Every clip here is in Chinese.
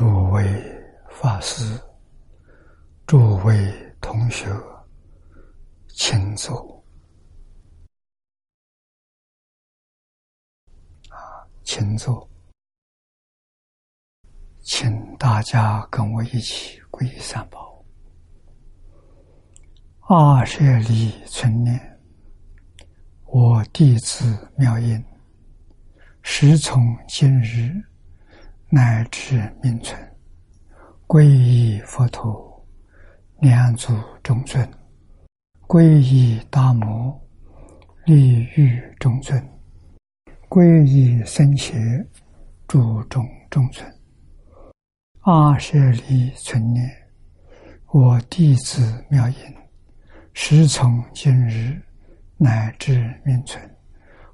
诸位法师、诸位同学，请坐。啊，请坐，请大家跟我一起皈依三宝。二舍利存念，我弟子妙音，时从今日乃至命存，皈依佛陀，两足中尊；皈依大摩，利欲中尊；皈依僧伽，注中中尊。阿舍利存念，我弟子妙音，时从今日乃至命存，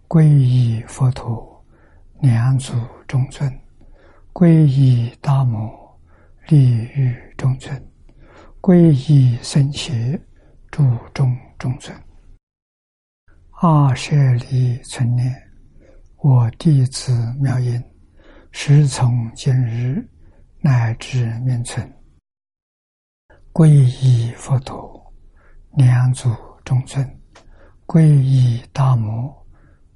皈依佛陀，两足中尊。皈依大摩，利于中尊；皈依僧伽，注中中尊。阿舍利存念，我弟子妙音，时从今日乃至命存，皈依佛陀，两足中尊；皈依大摩，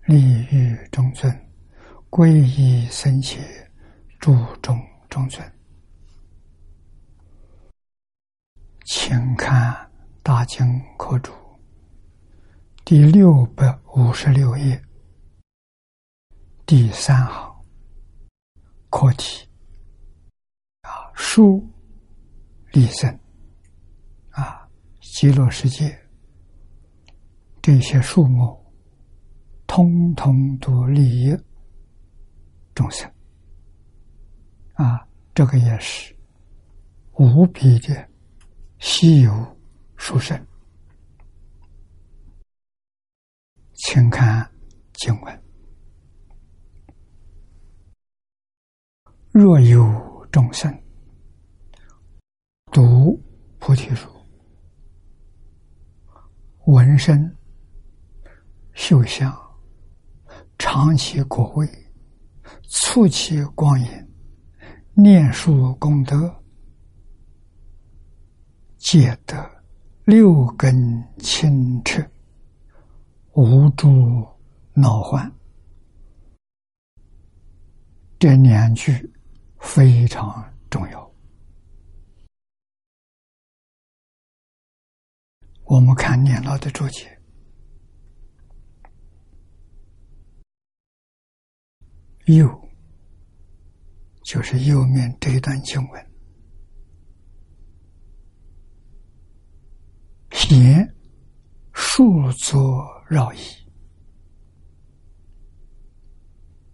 利于中尊；皈依僧伽。注重中尊，请看《大经课注》第六百五十六页第三行课题。啊，树立身啊，极乐世界。这些树木，通通都利益众生。啊，这个也是无比的稀有殊胜，请看经文：若有众生读菩提树，闻声嗅香，尝其果味，触其光影。念书功德，皆得六根清澈，无诸恼患。这两句非常重要。我们看念老的注解，有。就是右面这一段经文，贤数作绕意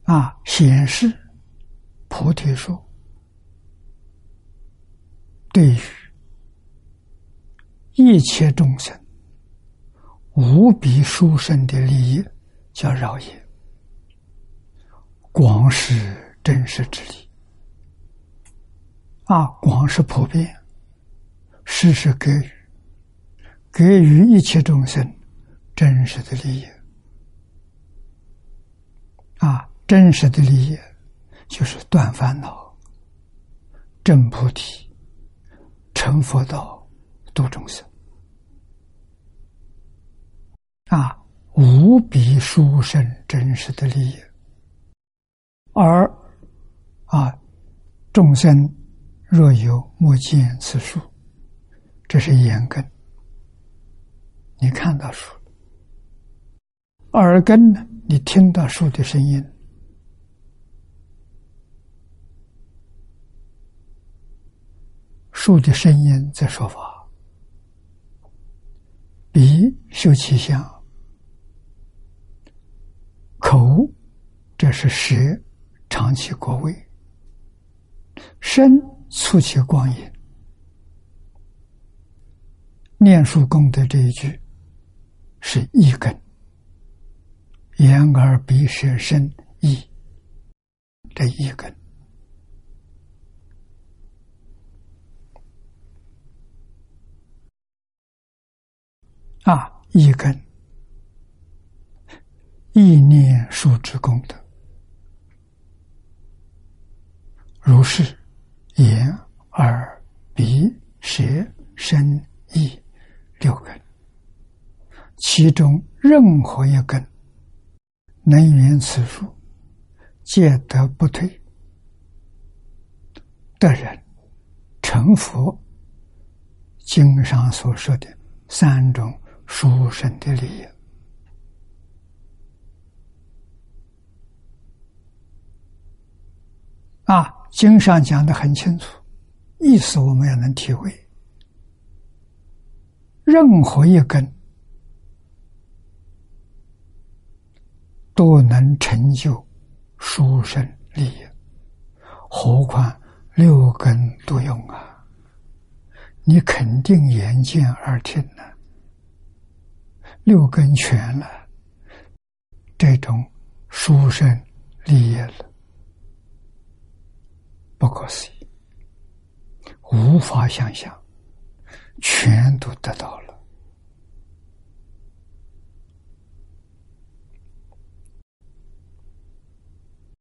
啊，显示菩提树对于一切众生无比殊胜的利益，叫绕业，广施真实之力。啊，广是普遍，施是给予，给予一切众生真实的利益。啊，真实的利益就是断烦恼、证菩提、成佛道、度众生。啊，无比殊胜真实的利益，而啊，众生。若有莫见此树，这是眼根。你看到树，耳根呢？你听到树的声音，树的声音在说法。鼻嗅其香，口这是舌尝其果味，身。促其光阴，念书功德这一句是一根，眼耳鼻舌身意这一根。啊，一根意念数之功德，如是。眼、耳、鼻、舌、身、意六根，其中任何一根能圆此数，皆得不退的人，成佛。经上所说的三种殊胜的利益。啊，经上讲的很清楚，意思我们也能体会。任何一根都能成就殊胜利益，何况六根都用啊！你肯定眼见耳听了，六根全了，这种殊胜利益了。不可思议，无法想象，全都得到了。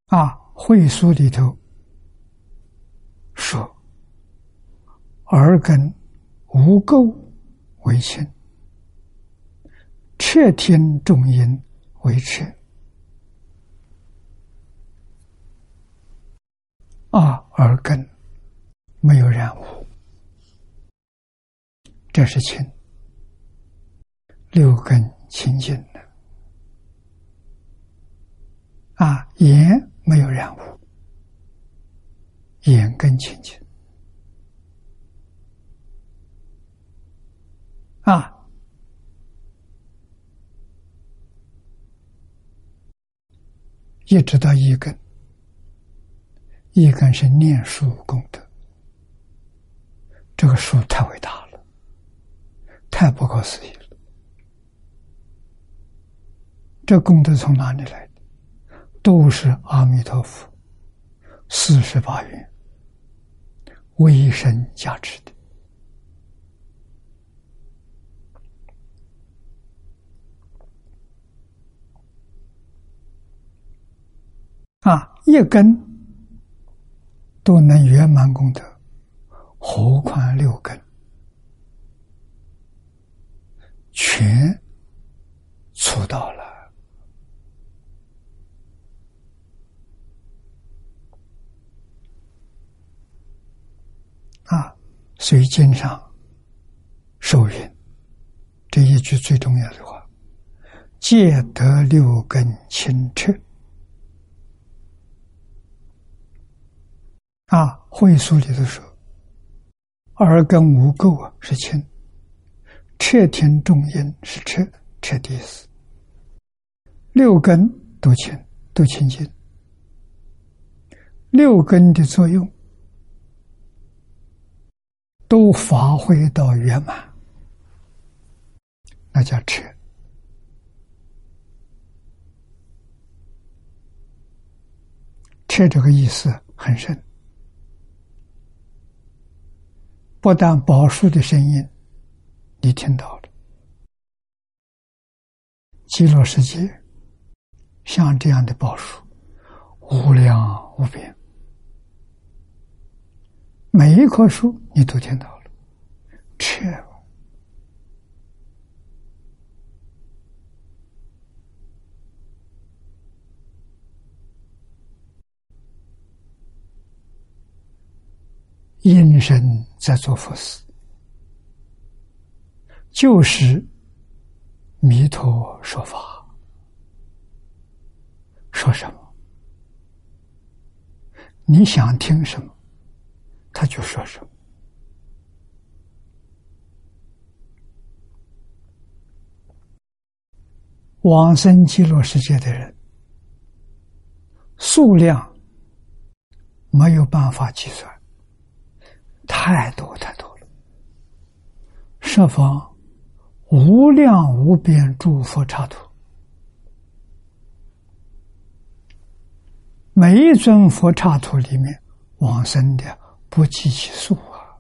啊，会书里头说，耳根无垢为清，彻听众音为彻。啊，耳根没有染污，这是清；六根清净的。啊，眼没有染污，眼根清净。啊，一直到一根。一根是念书功德，这个书太伟大了，太不可思议了。这功德从哪里来的？都是阿弥陀佛四十八愿为身加持的。啊，一根。都能圆满功德，何况六根全出道了啊！所以经上受孕这一句最重要的话：“戒得六根清澈。”啊，会书里头说，耳根无垢啊，是清；彻听众音是彻，彻底思。六根都清，都清净。六根的作用都发挥到圆满，那叫彻。彻这个意思很深。不但宝树的声音，你听到了，极乐世界像这样的宝树，无量无边，每一棵树你都听到了，彻阴身在做佛事，就是弥陀说法，说什么，你想听什么，他就说什么。往生极乐世界的人数量没有办法计算。太多太多了，设方无量无边诸佛刹土，每一尊佛刹土里面往生的不计其数啊！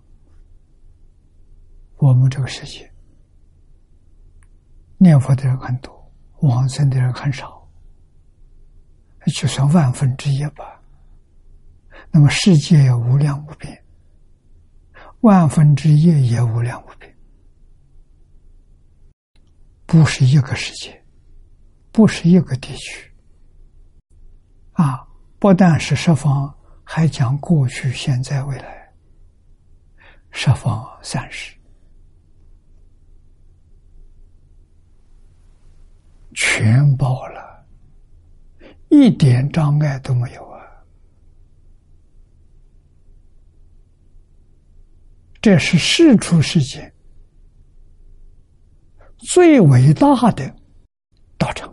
我们这个世界念佛的人很多，往生的人很少，就算万分之一吧。那么世界无量无边。万分之一也无量无边，不是一个世界，不是一个地区。啊，不但是十方，还讲过去、现在、未来，十方三世，全包了，一点障碍都没有啊！这是世出世间最伟大的道场。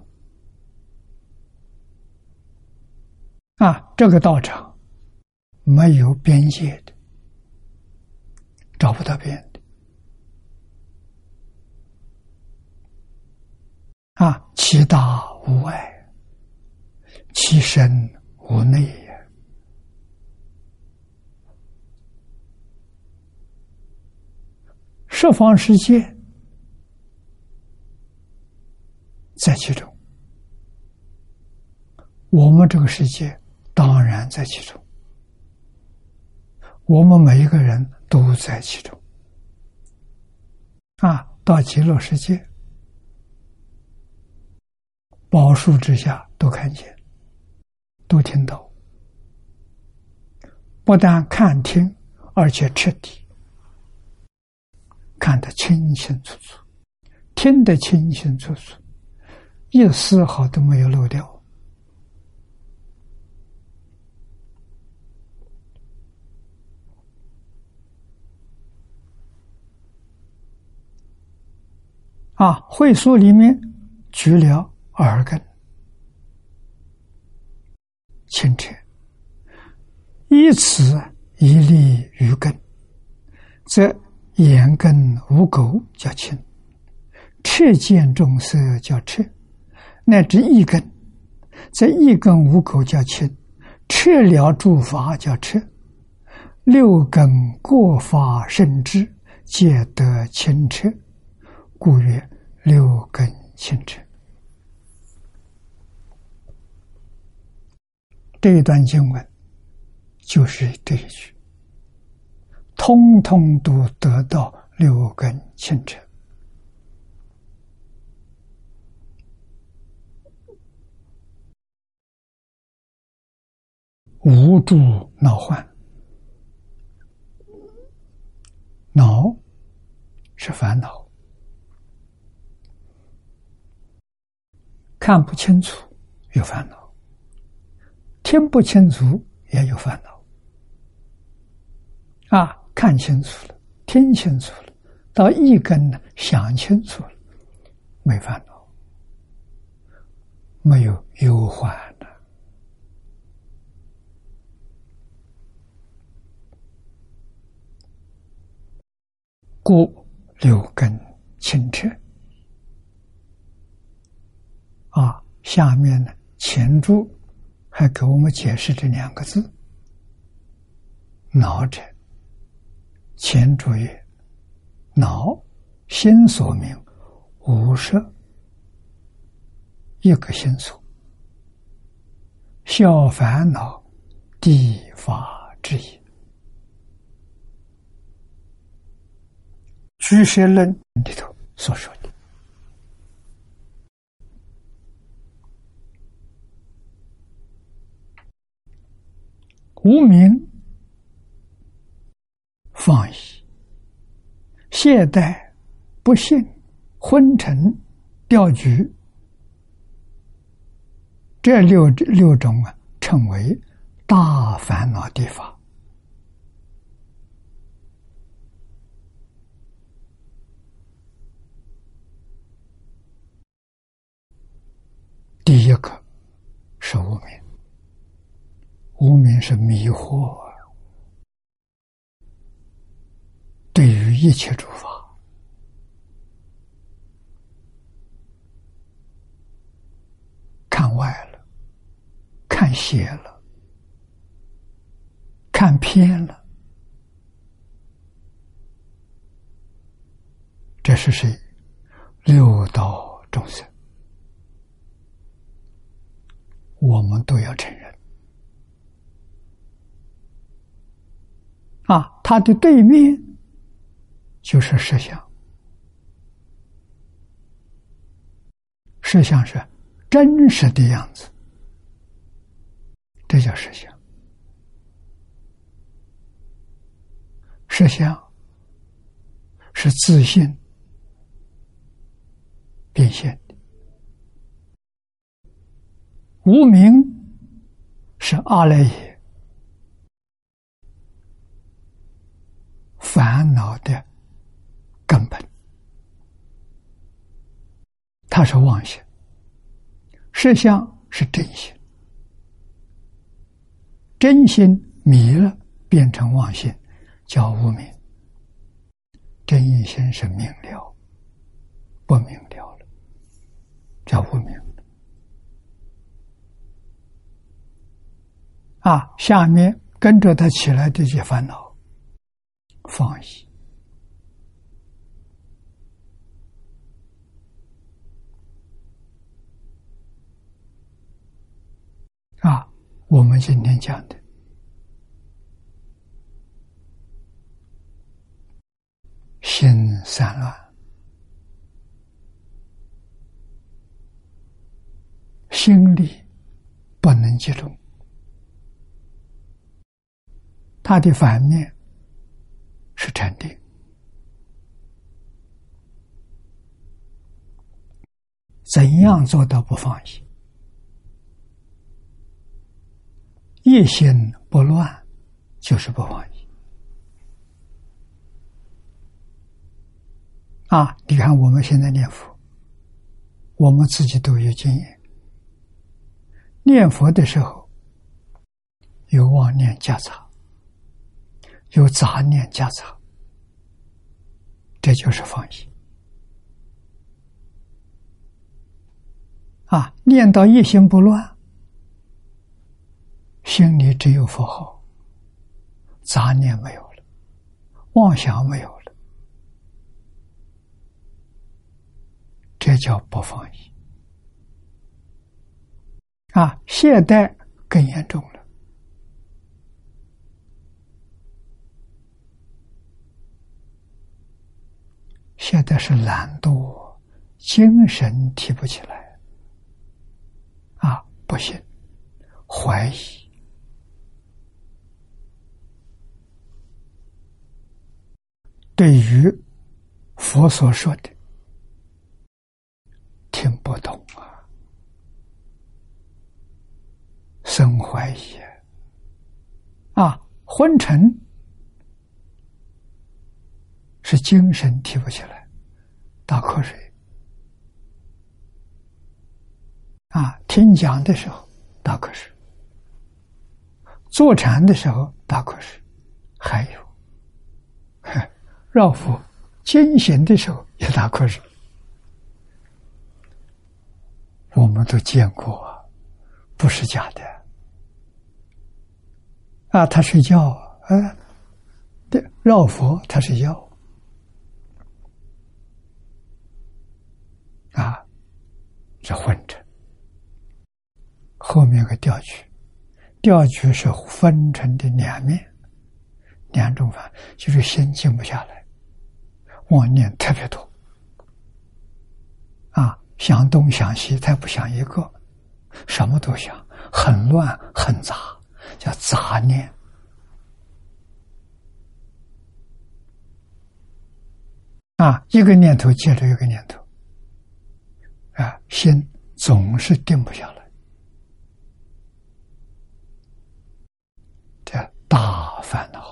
啊，这个道场没有边界的，找不到边的。啊，其大无外，其身无内也。十方世界在其中，我们这个世界。当然在其中，我们每一个人都在其中。啊，到极乐世界，宝树之下都看见，都听到，不但看听，而且彻底看得清清楚楚，听得清清楚楚，一丝毫都没有漏掉。啊，会所里面举了耳根，清澈，以此一粒于根，则眼根无垢叫清，彻见众色叫彻，乃至一根，则一根无垢叫清，彻了诸法叫彻，六根过法甚至皆得清澈，故曰。六根清澈，这一段经文就是这一句，通通都得到六根清澈，无助恼患，恼是烦恼。看不清楚有烦恼，听不清楚也有烦恼。啊，看清楚了，听清楚了，到一根呢，想清楚了，没烦恼，没有忧患的，故六根清澈。啊，下面呢，前注还给我们解释这两个字：“脑者，前注曰：脑，心所明，无色，一个心所，消烦恼，地法之一。”《居舍论》里头所说的。无名放逸、懈怠、不信、昏沉、掉举，这六六种啊，称为大烦恼地法。第一个是无名。无名是迷惑，一切诸法，看外了，看邪了，看偏了，这是谁？六道众生，我们都要承认。啊，他的对面就是实相，实相是真实的样子，这叫实相。实相是自信变现的，无名是阿赖耶烦恼的根本，它是妄想；实相是真心，真心迷了变成妄心。叫无明，真心是明了，不明了了，叫无明。啊，下面跟着他起来这些烦恼，放逸。啊，我们今天讲的。心散乱，心力不能集中，它的反面是禅定。怎样做到不放心？一心不乱，就是不放逸。啊！你看，我们现在念佛，我们自己都有经验。念佛的时候，有妄念夹杂，有杂念夹杂，这就是放逸。啊！念到一心不乱，心里只有佛号，杂念没有了，妄想没有了。这叫不放逸啊！懈怠更严重了。现在是懒惰，精神提不起来啊！不行，怀疑，对于佛所说的。听不懂啊，生怀疑啊，昏沉是精神提不起来，打瞌睡。啊，听讲的时候打瞌睡，坐禅的时候打瞌睡，还有绕佛惊醒的时候也打瞌睡。我们都见过，不是假的。啊，他睡觉，啊，对，绕佛他睡觉，啊，这混着。后面个调取，调取是分成的两面，两种法，就是心静不下来，妄念特别多，啊。想东想西，他不想一个，什么都想，很乱很杂，叫杂念。啊，一个念头接着一个念头，啊，心总是定不下来，这大烦恼，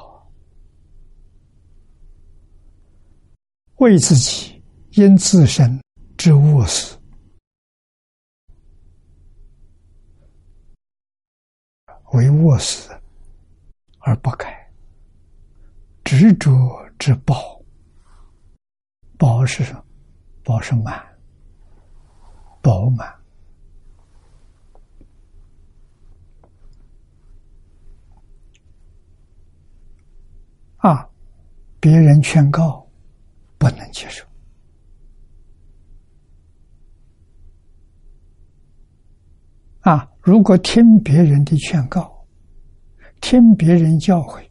为自己因自身之恶死。为卧死而不改，执着之宝，宝是什么？宝是满，饱满啊！别人劝告不能接受啊！如果听别人的劝告，听别人教诲，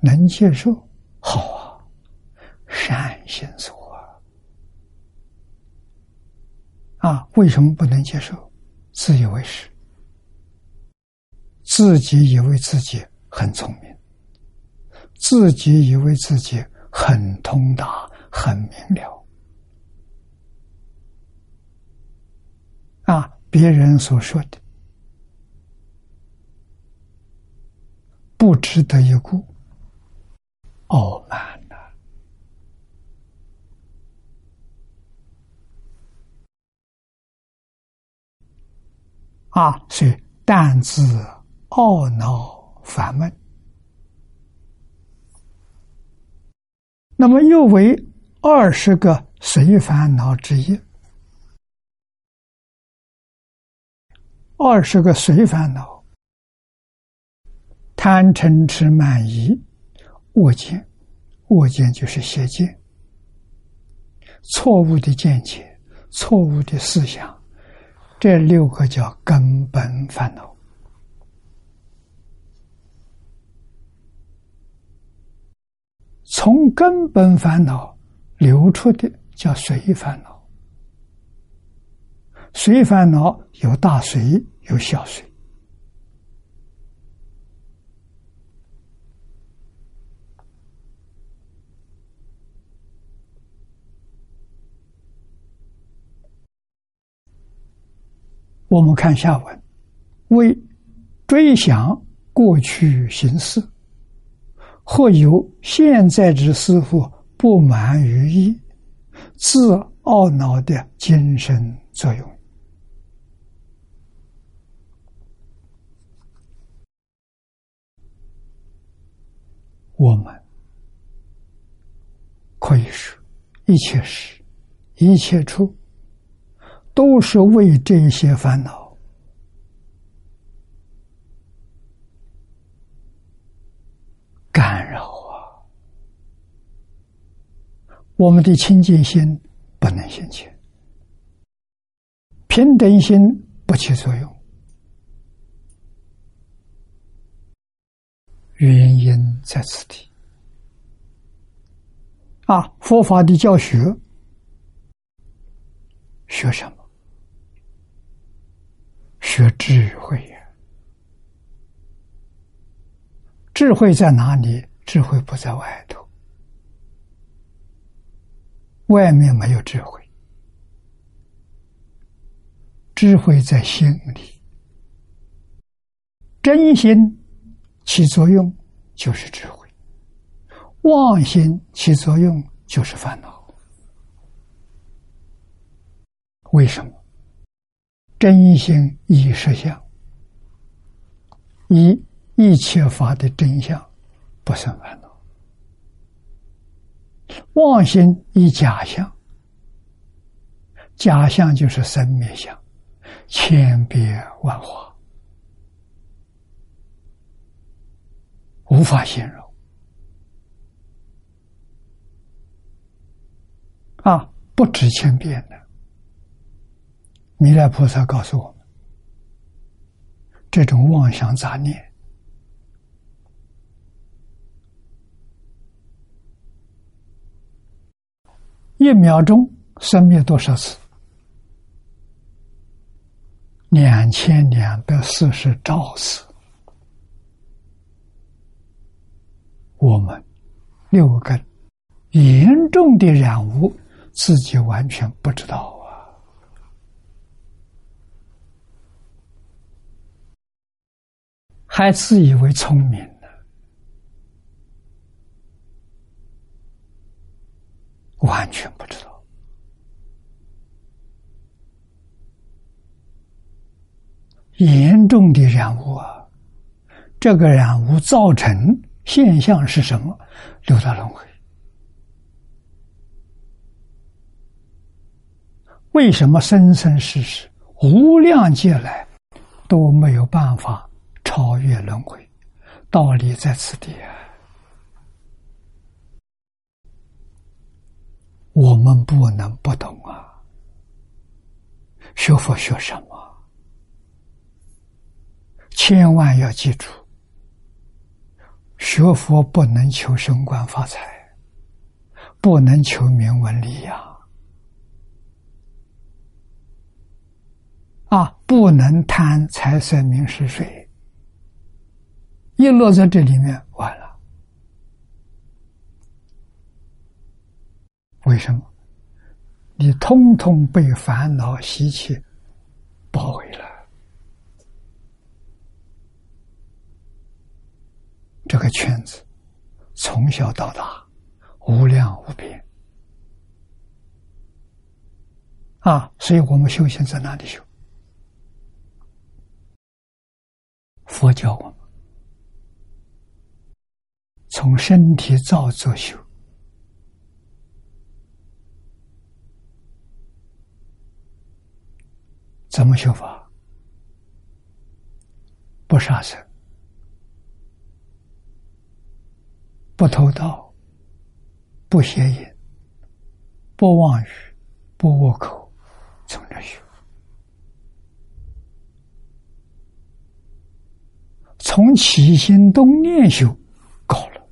能接受好啊，善心所啊！为什么不能接受？自以为是，自己以为自己很聪明，自己以为自己很通达、很明了。啊！别人所说的不值得一顾，傲慢了。啊，所以胆自懊恼烦闷，那么又为二十个随烦恼之一。二十个随烦恼：贪嗔痴慢疑、恶见，恶见就是邪见，错误的见解，错误的思想。这六个叫根本烦恼，从根本烦恼流出的叫随烦恼。随烦恼有大随有小随。我们看下文，为追想过去形式，或由现在之师傅不满于意，自懊恼的精神作用。我们可以说，一切事，一切处。都是为这些烦恼感扰啊！我们的清净心不能现前，平等心不起作用，原因在此地啊！佛法的教学学什么？学智慧呀，智慧在哪里？智慧不在外头，外面没有智慧，智慧在心里。真心起作用就是智慧，妄心起作用就是烦恼。为什么？真心以实相，以一切法的真相不生烦恼；妄心以假象，假象就是生灭相，千变万化，无法形容。啊，不止千变的。弥勒菩萨告诉我们：这种妄想杂念，一秒钟生灭多少次？两千两百四十兆次。我们六根严重的染污，自己完全不知道啊。还自以为聪明呢，完全不知道严重的染污啊！这个染污造成现象是什么？六道轮回。为什么生生世世无量劫来都没有办法？超越轮回，道理在此地啊！我们不能不懂啊！学佛学什么？千万要记住，学佛不能求升官发财，不能求名闻利呀，啊，不能贪财色名食睡，一落在这里面，完了。为什么？你通通被烦恼习气包围了，这个圈子从小到大无量无边啊！所以我们修行在哪里修？佛教我们从身体造作修。怎么修法？不杀生，不偷盗，不邪淫，不妄语，不恶口，从这修。从起心动念修，高了。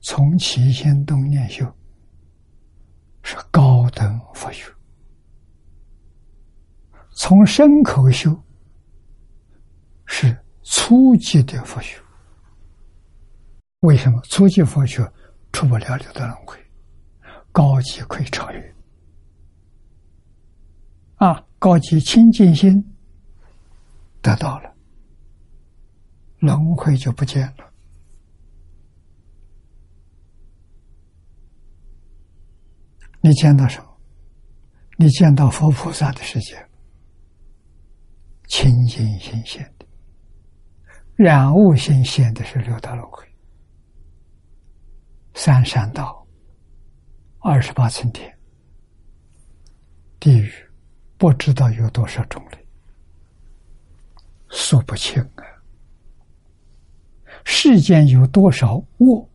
从起心动念修，是高等佛学。从身口修是初级的佛学，为什么初级佛学出不了六道轮回？高级可以超越啊！高级清净心得到了，轮回就不见了。你见到什么？你见到佛菩萨的世界。清净心现的，染物心现的是六道轮回，三善道，二十八层天，地狱不知道有多少种类，数不清啊。世间有多少恶，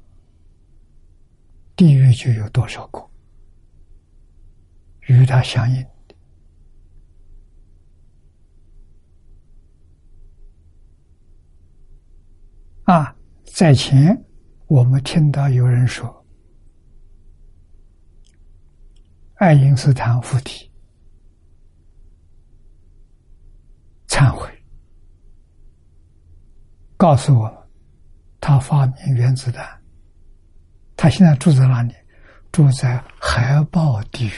地狱就有多少苦，与它相应。啊，在前我们听到有人说，爱因斯坦附体忏悔，告诉我们他发明原子弹，他现在住在哪里？住在海豹地狱。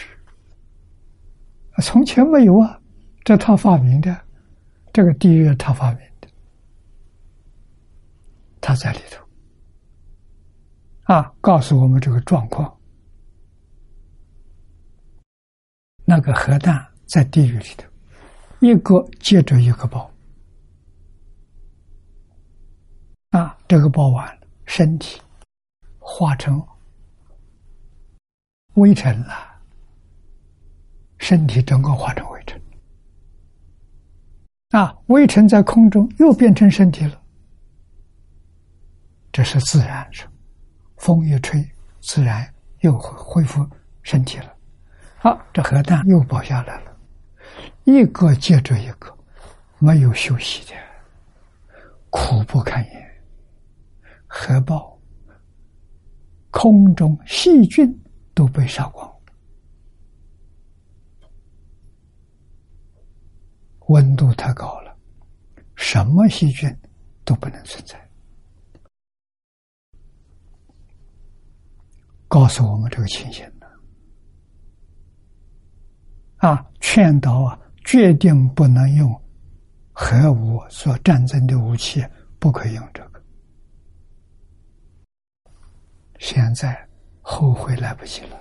从前没有啊，这他发明的，这个地狱他发明。他在里头啊，告诉我们这个状况。那个核弹在地狱里头，一个接着一个爆啊，这个爆完了，身体化成微尘了，身体整个化成微尘啊，微尘在空中又变成身体了。这是自然是，风一吹，自然又恢复身体了。好，这核弹又爆下来了，一个接着一个，没有休息的，苦不堪言。核爆，空中细菌都被杀光，温度太高了，什么细菌都不能存在。告诉我们这个情形的啊，劝导啊，决定不能用核武做战争的武器，不可以用这个。现在后悔来不及了。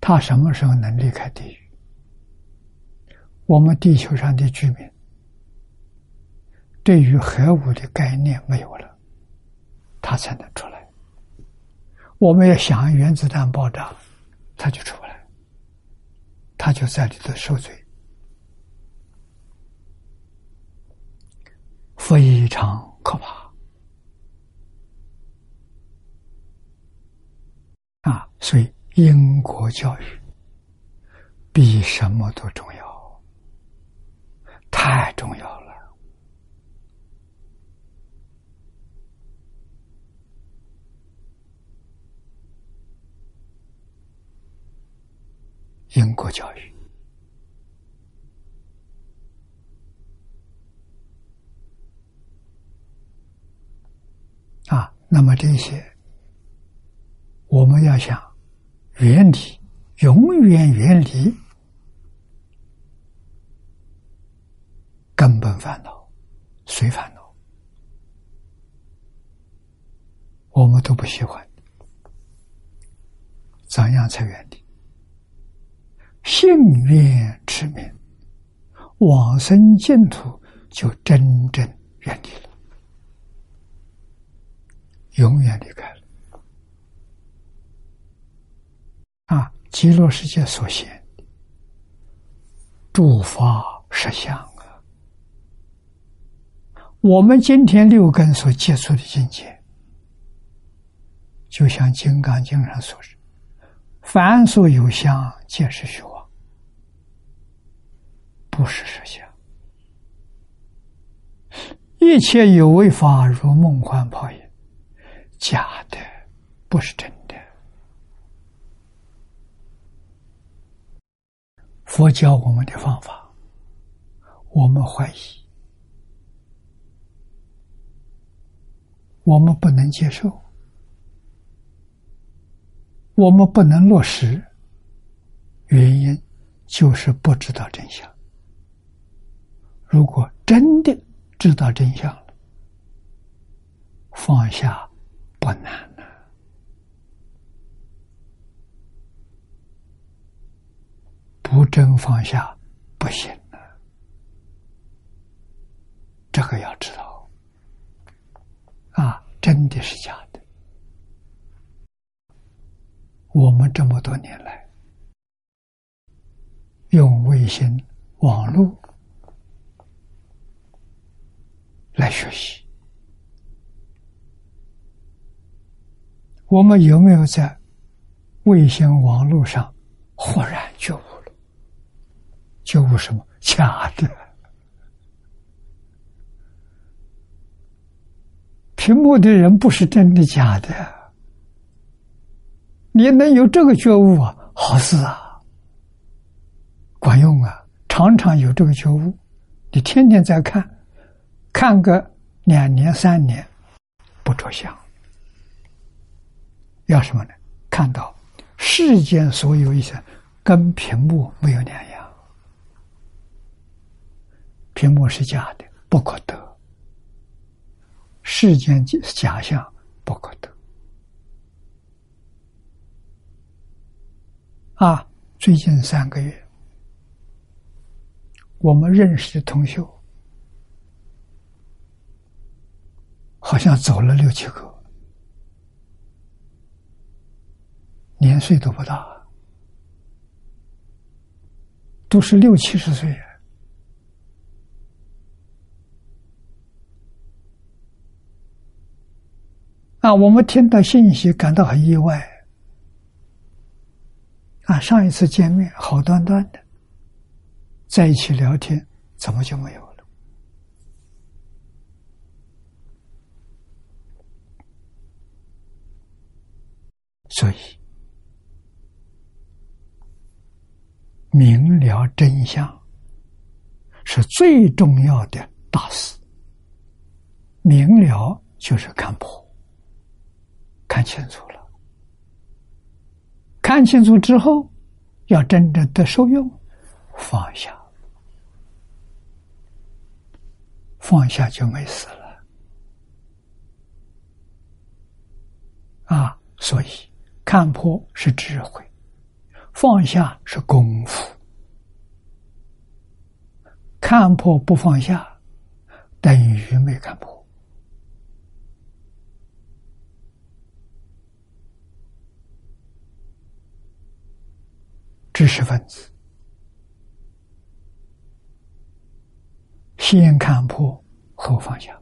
他什么时候能离开地狱？我们地球上的居民对于核武的概念没有了。他才能出来。我们要想原子弹爆炸，他就出不来，他就在里头受罪，非常可怕啊！所以因果教育比什么都重要，太重要了。因果教育啊，那么这些我们要想远离，永远远离根本烦恼、随烦恼，我们都不喜欢，怎样才远离？幸愿持名，往生净土就真正远离了，永远离开了。啊，极乐世界所现诸法实相啊，我们今天六根所接触的境界，就像《金刚经》上所说：“凡所有相，皆是虚妄。”不是实相，一切有为法如梦幻泡影，假的，不是真的。佛教我们的方法，我们怀疑，我们不能接受，我们不能落实，原因就是不知道真相。如果真的知道真相了，放下不难了。不真放下不行了，这个要知道啊，真的是假的。我们这么多年来用卫星、网络。来学习，我们有没有在卫星网络上忽然觉悟了？觉悟什么？假的，屏幕的人不是真的假的。你能有这个觉悟啊？好事啊，管用啊！常常有这个觉悟，你天天在看。看个两年三年，不着相，要什么呢？看到世间所有一些跟屏幕没有两样，屏幕是假的，不可得；世间假象不可得。啊，最近三个月，我们认识的同学。好像走了六七个，年岁都不大，都是六七十岁。啊，我们听到信息感到很意外。啊，上一次见面好端端的，在一起聊天，怎么就没有？所以，明了真相是最重要的大事。明了就是看破，看清楚了。看清楚之后，要真正的受用，放下，放下就没事了。啊，所以。看破是智慧，放下是功夫。看破不放下，等于没看破。知识分子先看破后放下，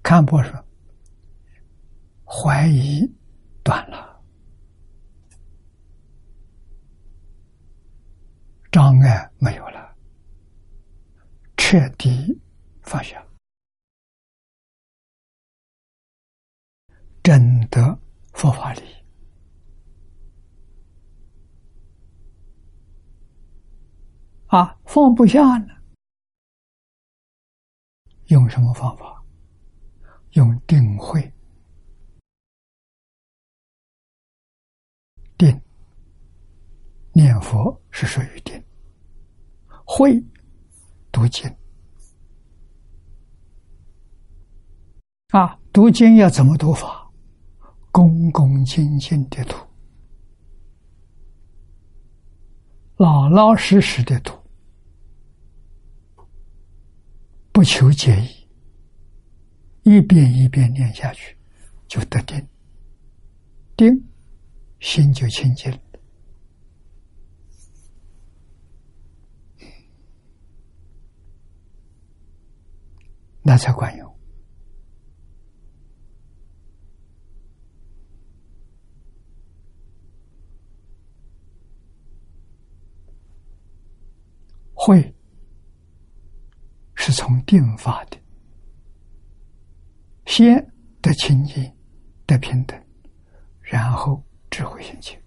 看破说。怀疑断了，障碍没有了，彻底放下，真的佛法里。啊，放不下呢，用什么方法？用定慧。念佛是属于定。会，读经。啊，读经要怎么读法？恭恭敬敬的读，老老实实的读，不求解义，一遍一遍念下去，就得定。定。心就清净了，那才管用。会是从定发的，先得清净，得平等，然后。智慧心情。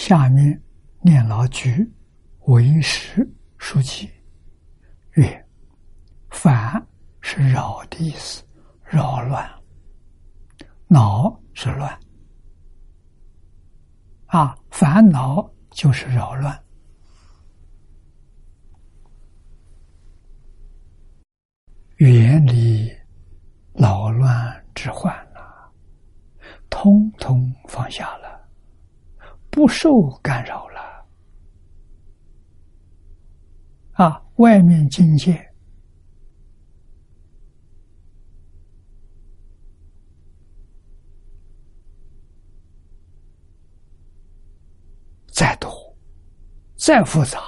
下面念老句为师书记曰：“烦是扰的意思，扰乱；恼是乱。啊，烦恼就是扰乱。”远离扰乱之患了，通通放下了，不受干扰了。啊，外面境界再多、再复杂，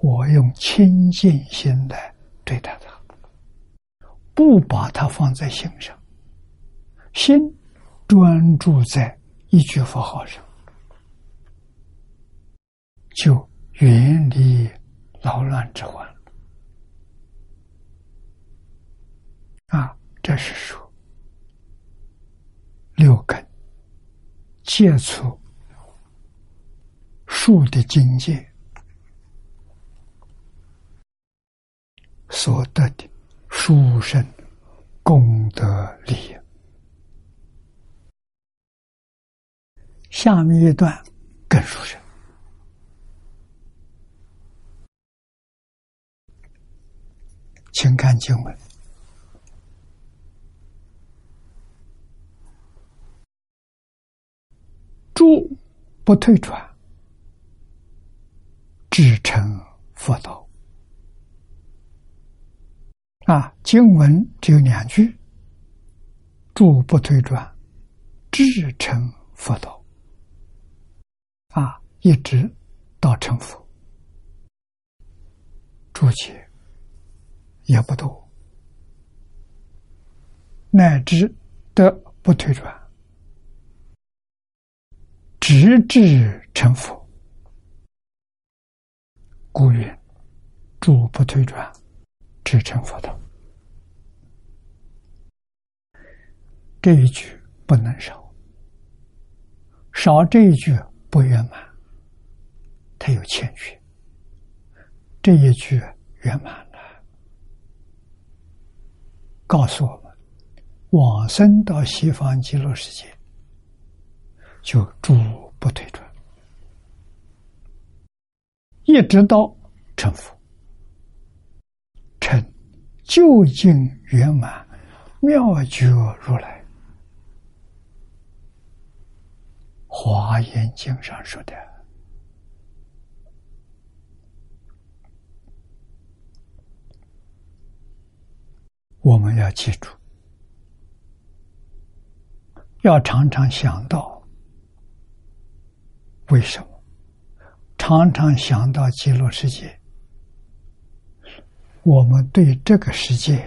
我用清净心来。对待他，不把它放在心上，心专注在一句佛号上，就远离扰乱之患。啊，这是说六根接触树的境界。所得的殊胜功德力。下面一段更殊胜，请看经文：诸不退转，至成佛道。啊，经文只有两句：“诸不退转，至成佛道。”一直到成佛，注解也不多，乃至得不退转，直至成佛。故曰：“诸不退转。”至成佛道，这一句不能少，少这一句不圆满，它有欠缺。这一句圆满了，告诉我们，往生到西方极乐世界，就诸不退转，一直到成佛。成究竟圆满妙觉如来，《华严经》上说的，我们要记住，要常常想到，为什么？常常想到极乐世界。我们对这个世界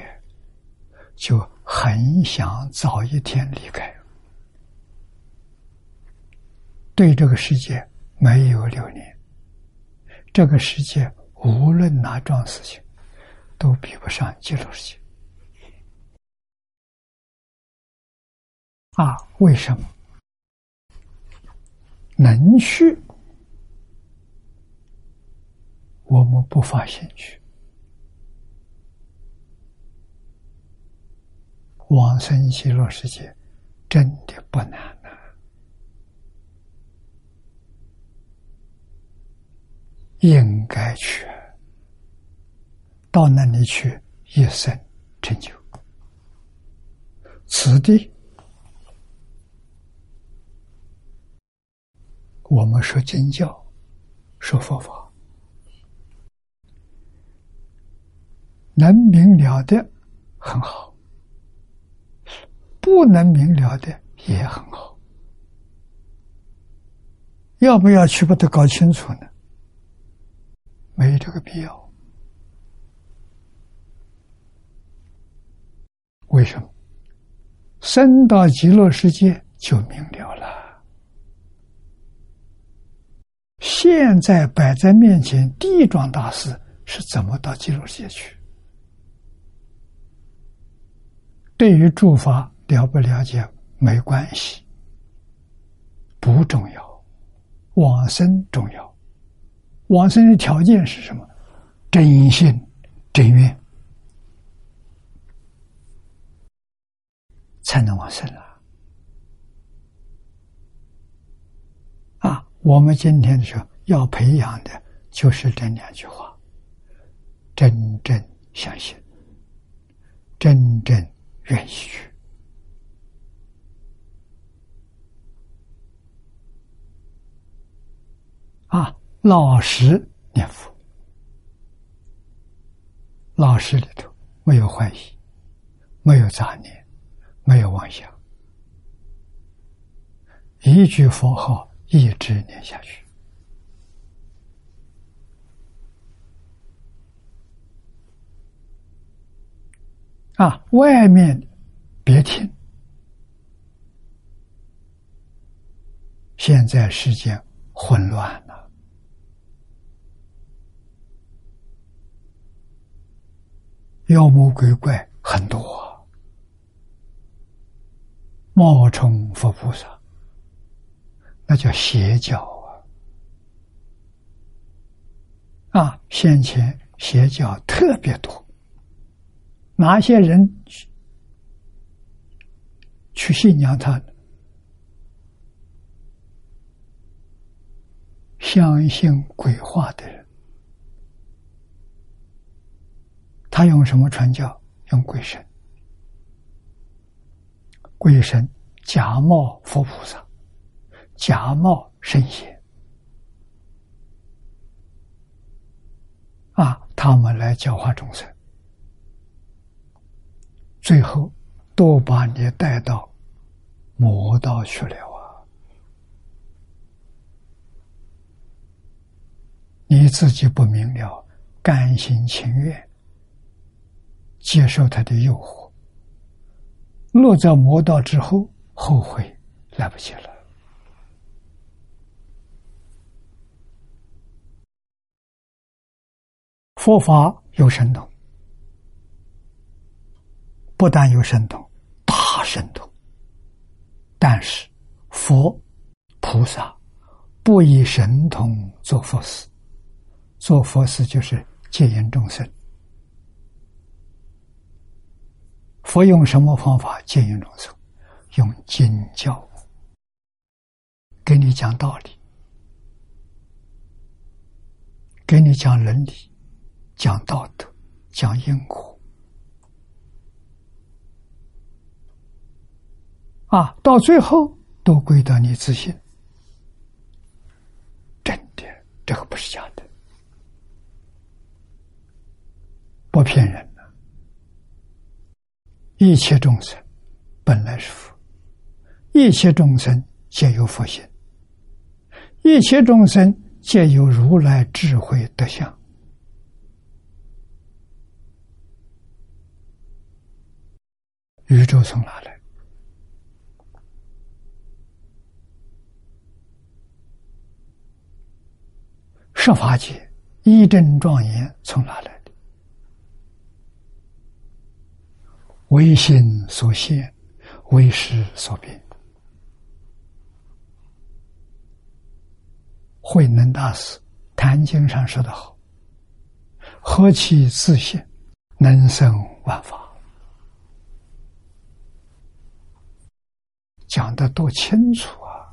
就很想早一天离开，对这个世界没有留恋。这个世界无论哪桩事情，都比不上极乐世界。啊，为什么能去？我们不发兴趣。往生极乐世界真的不难啊！应该去，到那里去一生成就。此地，我们说经教，说佛法，能明了的很好。不能明了的也很好，要不要去把它搞清楚呢？没这个必要。为什么？生到极乐世界就明了了。现在摆在面前，地藏大师是怎么到极乐世界去？对于诸法。了不了解没关系，不重要，往生重要。往生的条件是什么？真心真愿，才能往生了。啊，我们今天说要培养的就是这两句话：真正相信，真正愿意去。啊，老实念佛，老实里头没有怀疑，没有杂念，没有妄想，一句佛号一直念下去。啊，外面别听，现在世间混乱了。妖魔鬼怪很多，冒充佛菩萨，那叫邪教啊！啊，先前邪教特别多，哪些人去去信仰他？相信鬼话的人。他用什么传教？用鬼神，鬼神假冒佛菩萨，假冒圣贤，啊，他们来教化众生，最后都把你带到魔道去了啊！你自己不明了，甘心情愿。接受他的诱惑，落在魔道之后，后悔来不及了。佛法有神通，不但有神通，大神通。但是佛菩萨不以神通做佛事，做佛事就是戒引众生。佛用什么方法戒引众生？用经教，给你讲道理，给你讲伦理，讲道德，讲因果。啊，到最后都归到你自信。真的，这个不是假的，不骗人。一切众生本来是佛，一切众生皆有佛性，一切众生皆有如来智慧德相。宇宙从哪来？设法界一真庄严从哪来的？唯心所现，唯识所变。慧能大师《坛经》上说得好：“何其自信，能生万法。”讲的多清楚啊！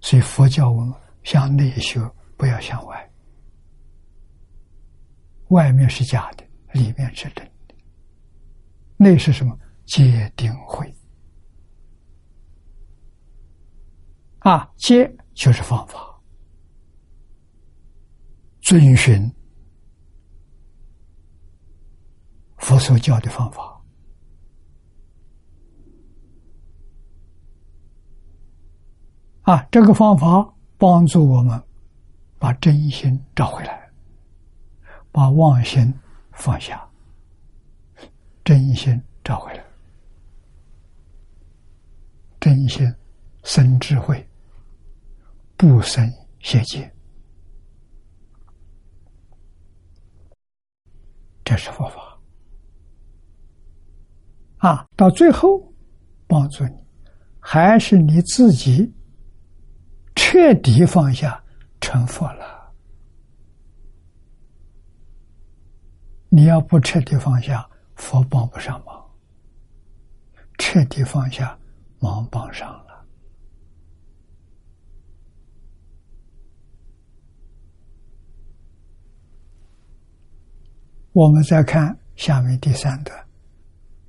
所以佛教文向内修，不要向外。外面是假的，里面是真的。内是什么？戒定慧啊！戒就是方法，遵循佛所教的方法。啊，这个方法帮助我们把真心找回来，把妄心放下，真心找回来，真心生智慧，不生邪见，这是佛法。啊，到最后帮助你，还是你自己。彻底放下，成佛了。你要不彻底放下，佛帮不上忙；彻底放下，忙帮上了。我们再看下面第三段，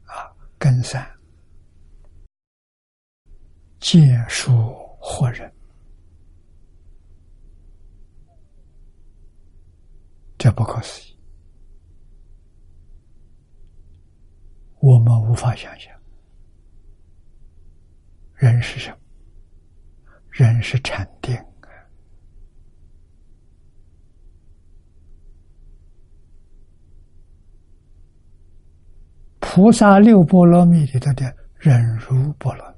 啊，根三，借书惑人。这不可思议，我们无法想象。人是什么？人是禅定！菩萨六波罗蜜里头的忍辱波罗，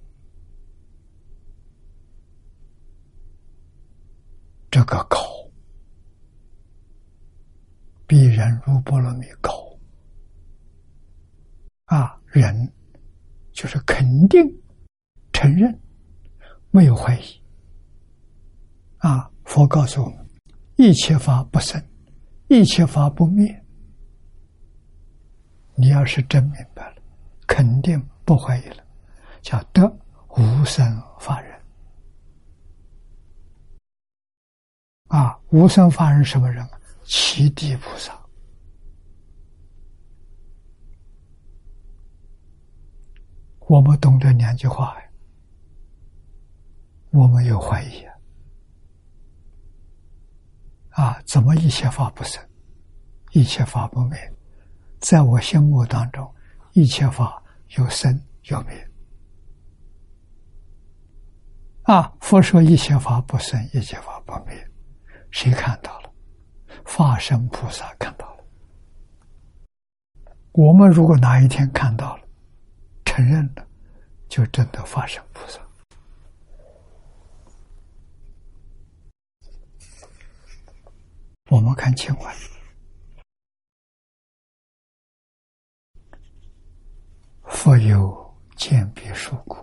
这个口。比人如波罗蜜高啊！人就是肯定、承认，没有怀疑啊！佛告诉我们：一切法不生，一切法不灭。你要是真明白了，肯定不怀疑了，叫得无生法忍啊！无生法忍什么人啊？七地菩萨，我们懂这两句话呀，我们有怀疑啊！啊，怎么一切法不生，一切法不灭？在我心目当中，一切法有生有灭。啊，佛说一切法不生，一切法不灭，谁看到了？法身菩萨看到了，我们如果哪一天看到了，承认了，就真的法身菩萨。我们看经文，复有鉴别说故，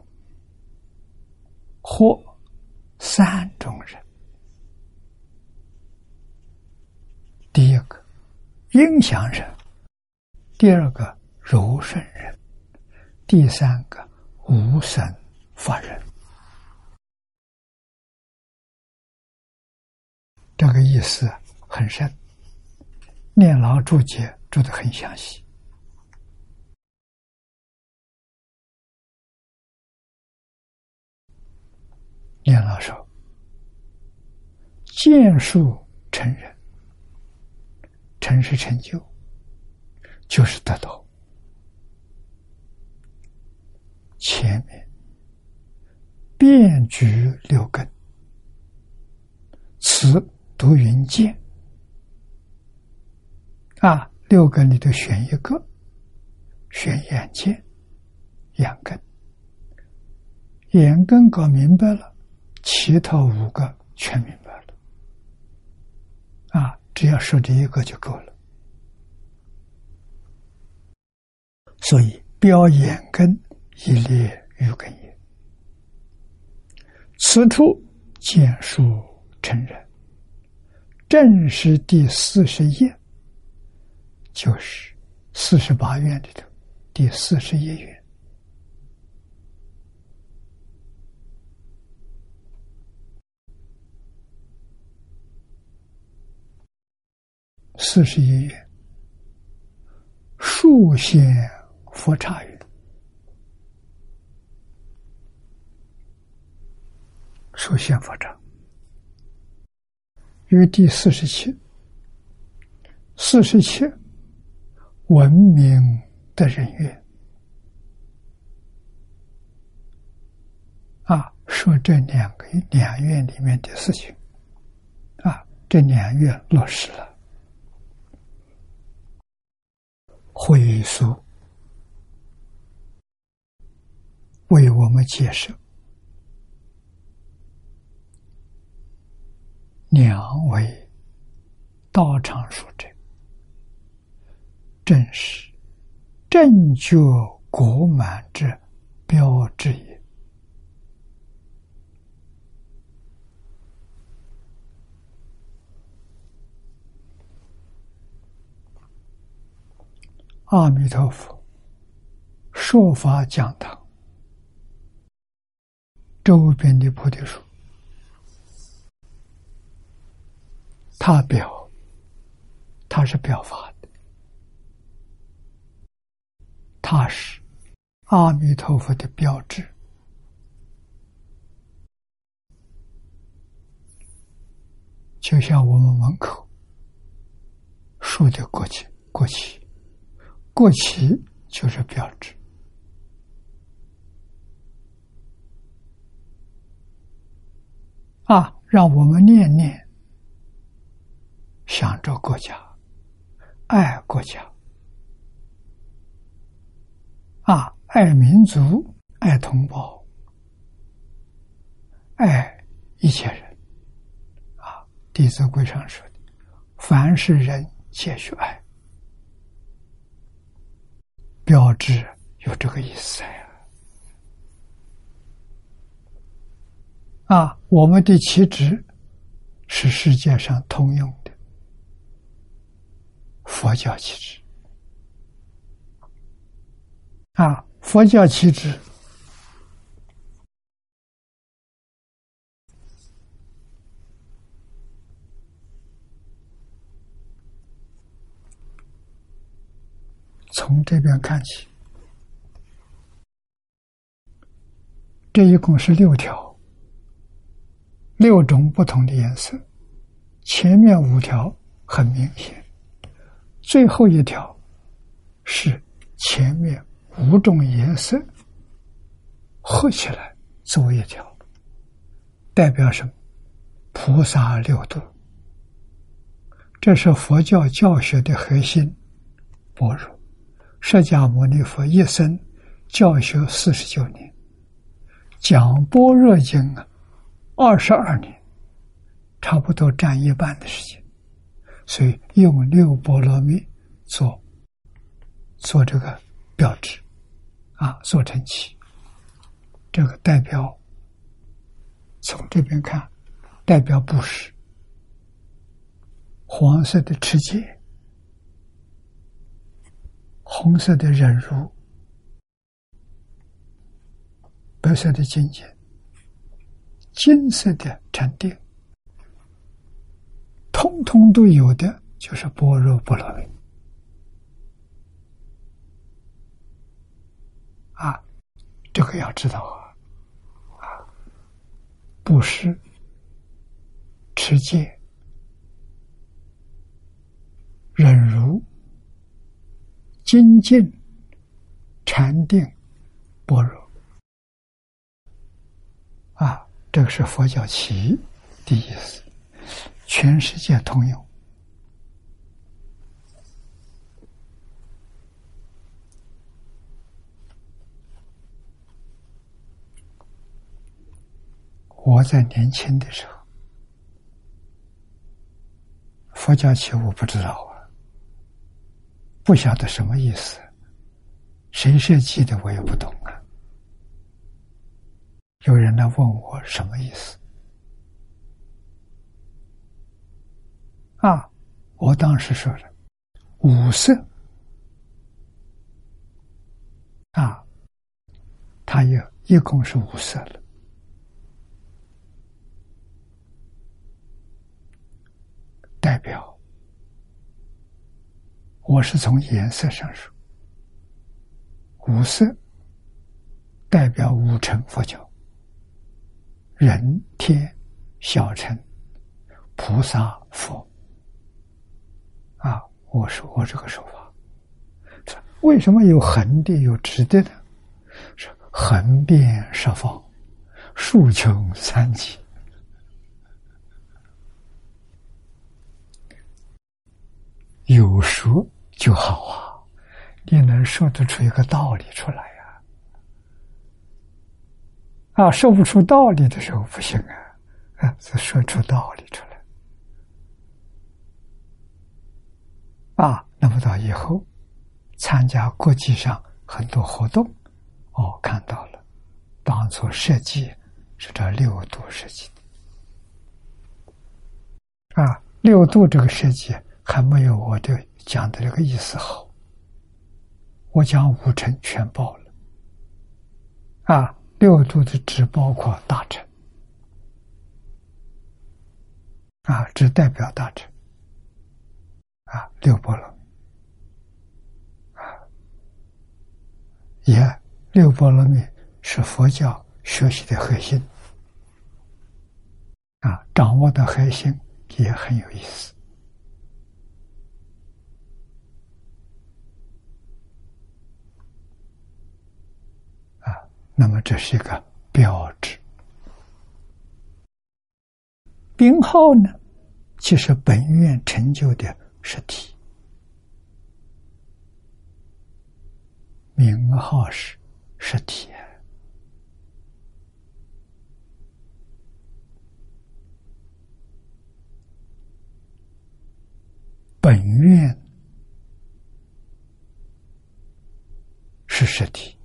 或三种人。第一个，应祥人；第二个，柔顺人；第三个，无神法人。这个意思很深，念老注解注的很详细。念老说：“见树成人。”成是成就，就是得到。前面变举六根，此读云见啊，六根里头选一个，选眼见，眼根，眼根搞明白了，其他五个全明白了，啊。只要说这一个就够了，所以标眼根一列于根也。此处见书成人，正是第四十页，就是四十八愿里头第四十一愿。四十一愿，数显佛刹云。数显佛刹，于第四十七，四十七文明的人员啊，说这两个两院里面的事情。啊，这两院落实了。回溯为我们介绍两位道场书者，正是正觉国满之标志也。阿弥陀佛，说法讲堂。周边的菩提树，他表，他是表法的，他是阿弥陀佛的标志，就像我们门口竖的国旗，国旗。过期就是标志啊！让我们念念想着国家，爱国家啊，爱民族，爱同胞，爱一切人啊！《弟子规》上说的：“凡是人，皆须爱。”标志有这个意思呀！啊，我们的旗帜是世界上通用的佛教旗帜啊，佛教旗帜从这边看起，这一共是六条，六种不同的颜色。前面五条很明显，最后一条是前面五种颜色合起来做一条，代表什么？菩萨六度，这是佛教教学的核心，般若。释迦牟尼佛一生教学四十九年，讲《般若经》啊，二十二年，差不多占一半的时间，所以用六波罗蜜做做这个标志啊，做成器，这个代表从这边看，代表布施，黄色的持戒。红色的忍辱，白色的境界，金色的禅定，通通都有的，就是般若波罗蜜啊！这个要知道啊！啊，布施、持戒、忍辱。精进、禅定、般若啊，这个是佛教起的意思，全世界通用。我在年轻的时候，佛教起我不知道啊。不晓得什么意思谁设计的我也不懂啊。有人来问我什么意思？啊我当时说了五色。啊他也一共是五色的代表我是从颜色上说，五色代表五乘佛教，人天小乘菩萨佛啊，我说我这个说法，为什么有横的有直的呢？是横遍十方，竖穷三极，有说。就好啊，你能说得出一个道理出来呀？啊，说不出道理的时候不行啊，啊，是说出道理出来。啊，那么到以后参加国际上很多活动，哦，看到了，当初设计是这六度设计的，啊，六度这个设计还没有我的。讲的这个意思好，我讲五尘全包了，啊，六度的只包括大乘，啊，只代表大乘，啊，六波罗，啊，也六波罗蜜是佛教学习的核心，啊，掌握的核心也很有意思。那么这是一个标志。编号呢，其实本愿成就的实体，名号是实体，本愿是实体。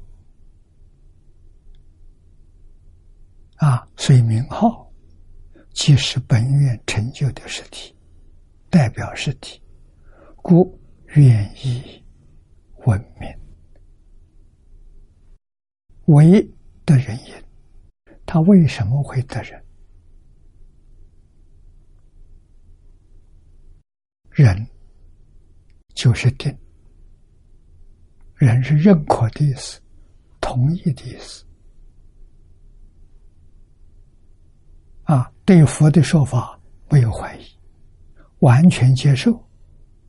啊，所以名号即是本愿成就的实体，代表实体，故愿意闻名。为的人因，他为什么会得人？人就是定，人是认可的意思，同意的意思。啊，对佛的说法没有怀疑，完全接受，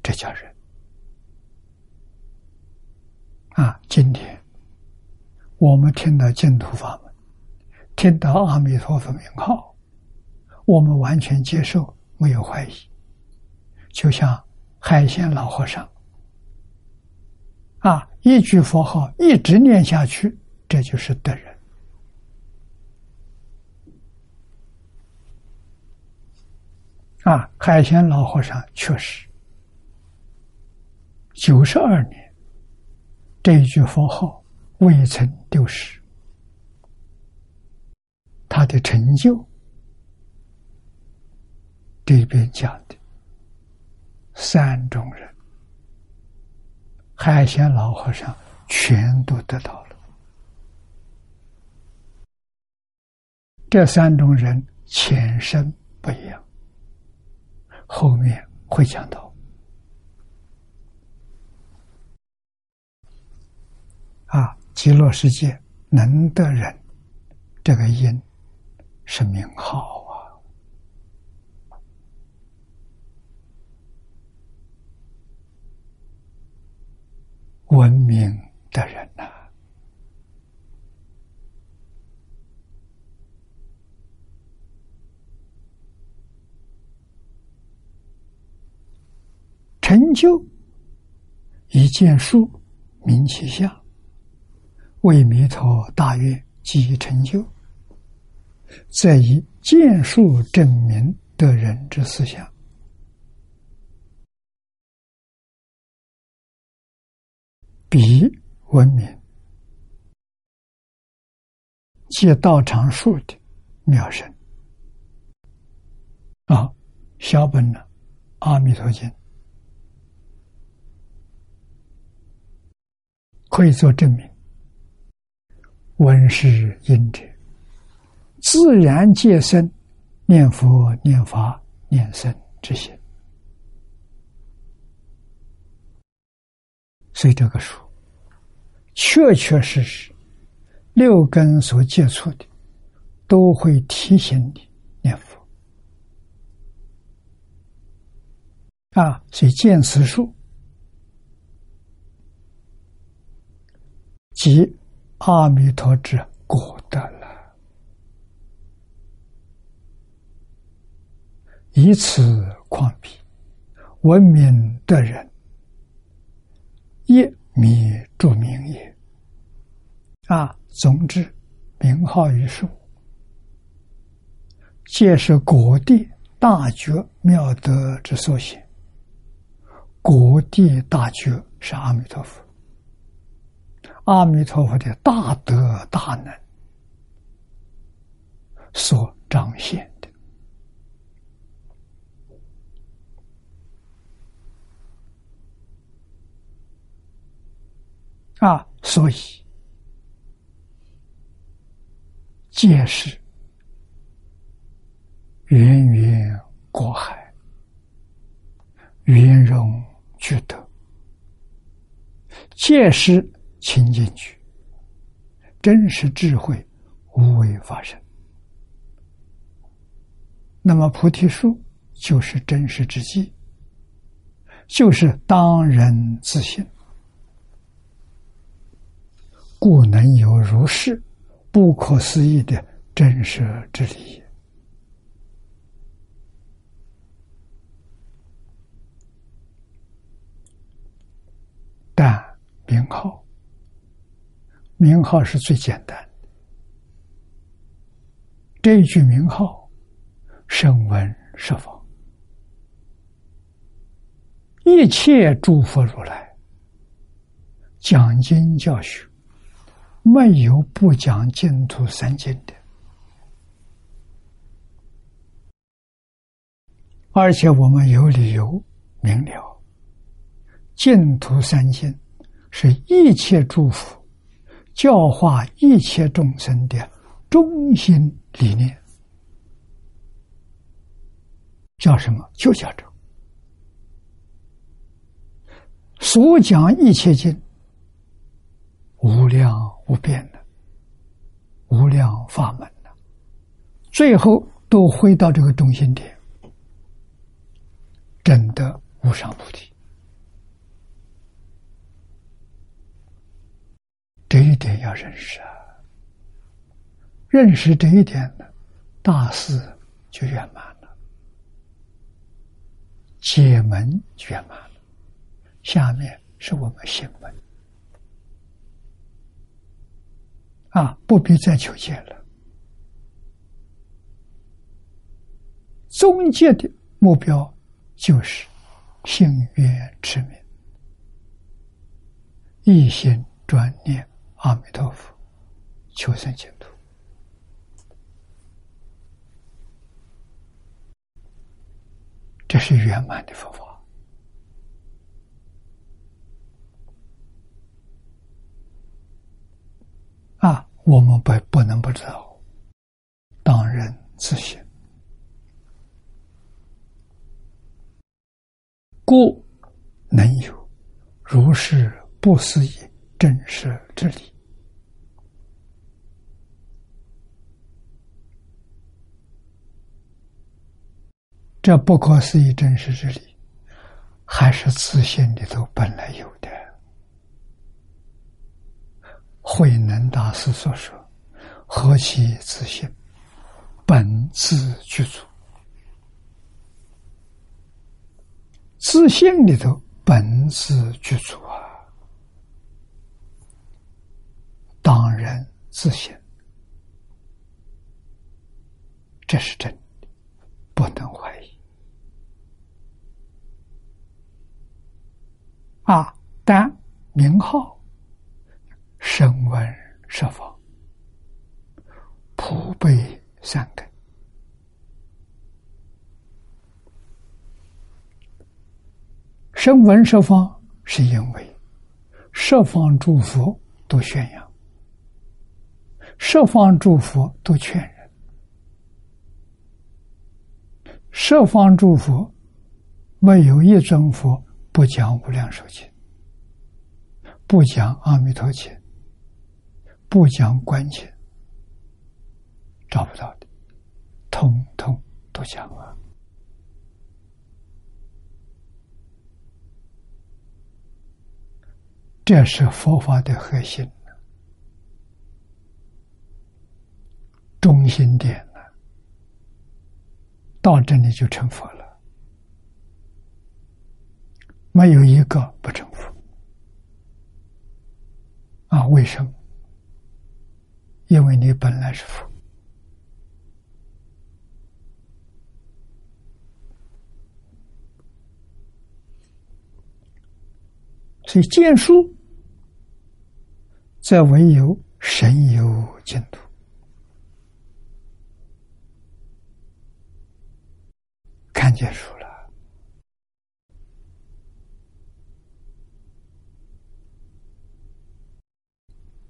这叫人。啊，今天我们听到净土法门，听到阿弥陀佛名号，我们完全接受，没有怀疑，就像海鲜老和尚，啊，一句佛号一直念下去，这就是得人。啊，海鲜老和尚确实九十二年，这一句佛号未曾丢失。他的成就，这边讲的三种人，海鲜老和尚全都得到了。这三种人前身不一样。后面会讲到啊，极乐世界能得人，这个因是名号啊，文明的人呐。成就一见树，名其相，为弥陀大愿即成就，在以见树证明的人之思想，彼闻名，即道场树的妙声啊，小本呢？阿弥陀经》可以做证明。闻是因者，自然界生念佛、念法、念僧之心。所以这个书，确确实实，六根所接触的，都会提醒你念佛。啊，所以见此数，即阿弥陀之果德了。以此况彼，闻名的人，一米著名也。啊，总之，名号与数，皆是果地大觉妙德之所显。果地大觉是阿弥陀佛，阿弥陀佛的大德大能所彰显的啊，所以皆是源源过海，圆融。觉得，戒时清净去，真实智慧无为发生。那么菩提树就是真实之际，就是当人自信，故能有如是不可思议的真实之理。但名号，名号是最简单的。这一句名号，声闻设法，一切诸佛如来讲经教学，没有不讲净土三经的，而且我们有理由明了。净土三经是一切诸佛教化一切众生的中心理念，叫什么？就叫这。所讲一切经，无量无边的无量法门的，最后都回到这个中心点，真的无上菩提。这一点要认识啊！认识这一点呢，大事就圆满了，解门圆满了。下面是我们行门啊，不必再求解了。终结的目标就是心愿持名，一心专念。阿弥陀佛，求生净土这是圆满的佛法。啊！我们不不能不知道，当人自省，故能有如是不思议。真实之理。这不可思议真实之理，还是自信里头本来有的。慧能大师所说：“何其自信，本自具足。”自信里头本自具足啊，当人自信，这是真的，不能怀疑。啊！但名号声闻设法普被三根，声闻十方是因为十方诸佛都宣扬，十方诸佛都劝人，十方诸佛没有一尊佛不讲无量寿经，不讲阿弥陀经，不讲观经，找不到的，通通都讲啊。这是佛法的核心，中心点了。到这里就成佛了，没有一个不成佛。啊，为什么？因为你本来是佛，所以见书。在文有神有净土，看见书了，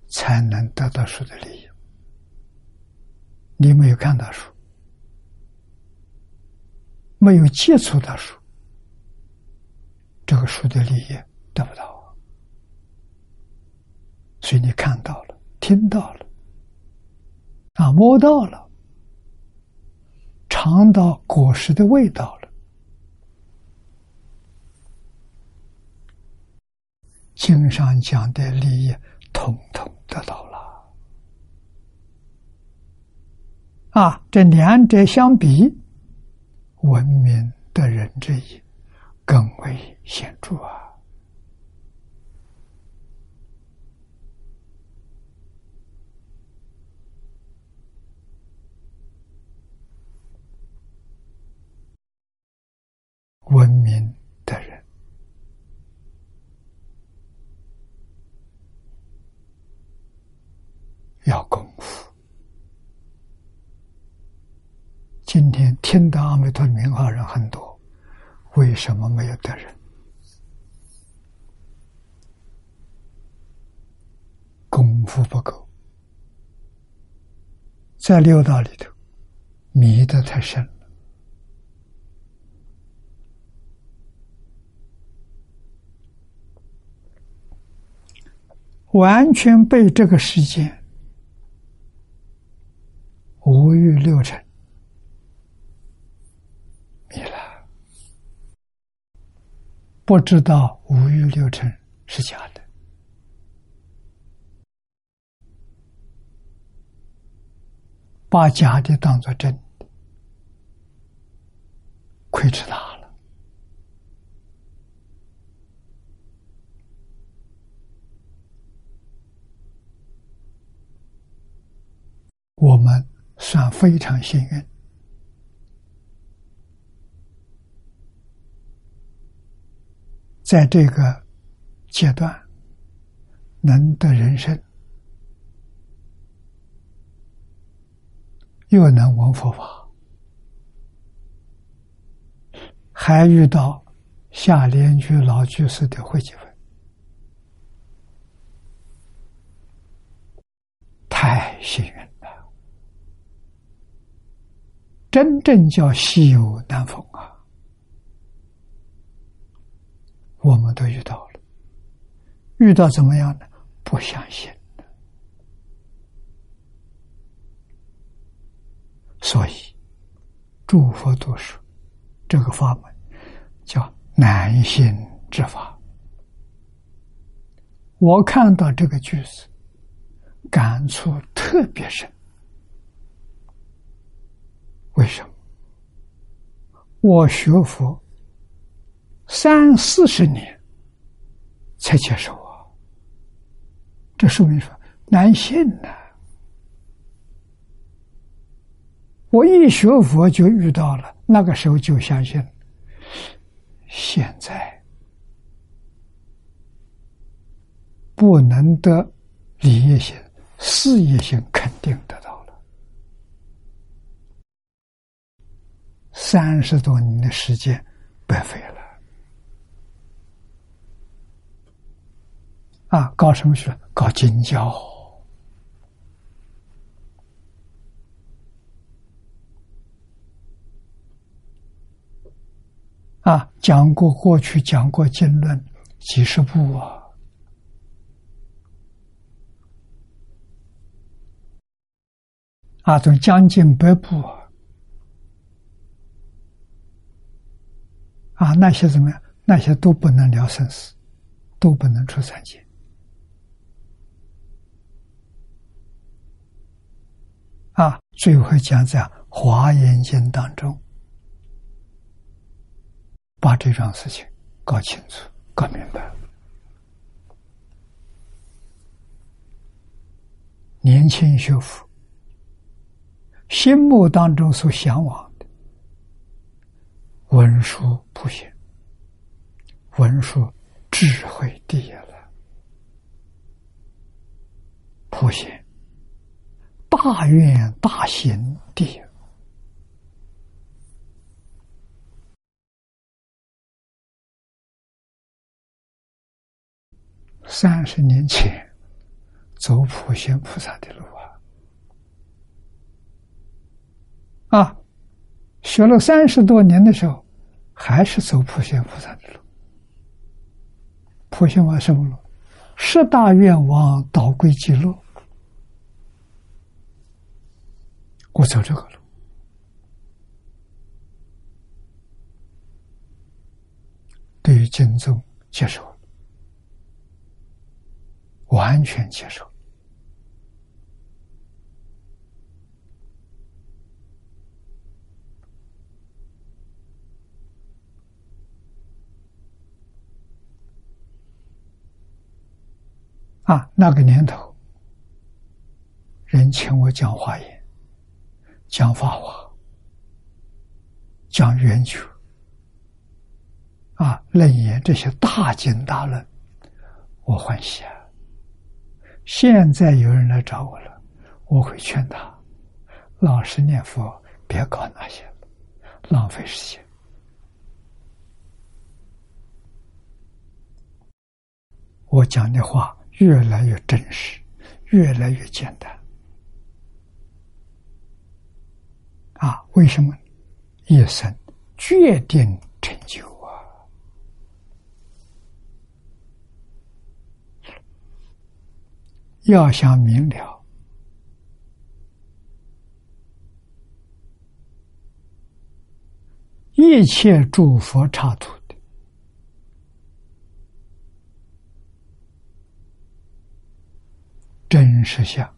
才能得到书的利益。你没有看到书，没有接触到书，这个书的利益得不到。所以你看到了，听到了，啊，摸到了，尝到果实的味道了，经上讲的利益，统统得到了。啊，这两者相比，文明的人之一更为显著啊。文明的人要功夫。今天听到阿弥陀名号人很多，为什么没有得人？功夫不够，在六道里头迷得太深了。完全被这个世界五欲六尘迷了，不知道五欲六尘是假的，把假的当做真的，亏吃大了。我们算非常幸运，在这个阶段能得人生，又能闻佛法，还遇到下莲居老居士的会集会，太幸运。真正叫稀有难逢啊！我们都遇到了，遇到怎么样呢？不相信所以，诸佛读书这个法门叫难信之法。我看到这个句子，感触特别深。为什么？我学佛三四十年才接受啊！这说明说难信呐！我一学佛就遇到了，那个时候就相信。现在不能得利益性、事业性，肯定得到。三十多年的时间白费了，啊，搞什么学？搞经教。啊，讲过过去讲过经论几十部啊，啊，都将近百部啊，啊，那些怎么样？那些都不能了生死，都不能出三界。啊，最后讲在《华严经》当中。把这桩事情搞清楚、搞明白。年轻学佛，心目当中所向往文殊普贤，文殊智慧第一了，普贤大愿大行第一。三十年前走普贤菩萨的路啊，啊，学了三十多年的时候，还是走普贤菩萨的路。普贤往什么路？十大愿望导归极乐。我走这个路，对于经宗接受。完全接受啊！那个年头，人请我讲华严、讲法华、讲圆觉啊、楞严这些大经大论，我欢喜啊！现在有人来找我了，我会劝他老实念佛，别搞那些了，浪费时间。我讲的话越来越真实，越来越简单。啊，为什么？一生决定成就啊。要想明了，一切诸佛刹土的真实相，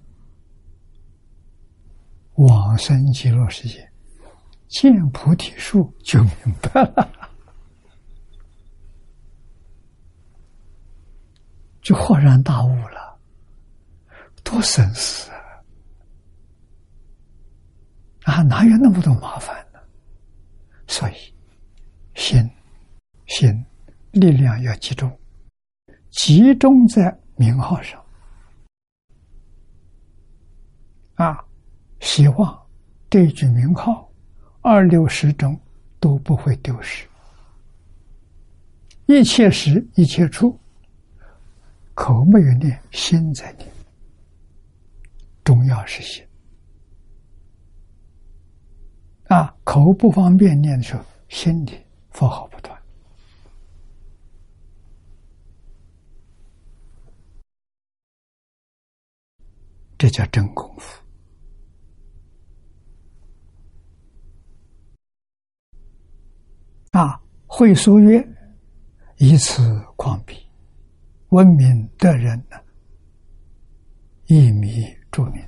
往生极乐世界，见菩提树就明白了，就豁然大悟了。多省事啊！啊，哪有那么多麻烦呢？所以，心心力量要集中，集中在名号上啊！希望这句名号二六十中都不会丢失，一切时一切处，口没有念，心在念。重要是心啊，口不方便念的时候，心里佛号不断，这叫真功夫啊！会书曰：“以此况彼，文明的人呢，一米。”注明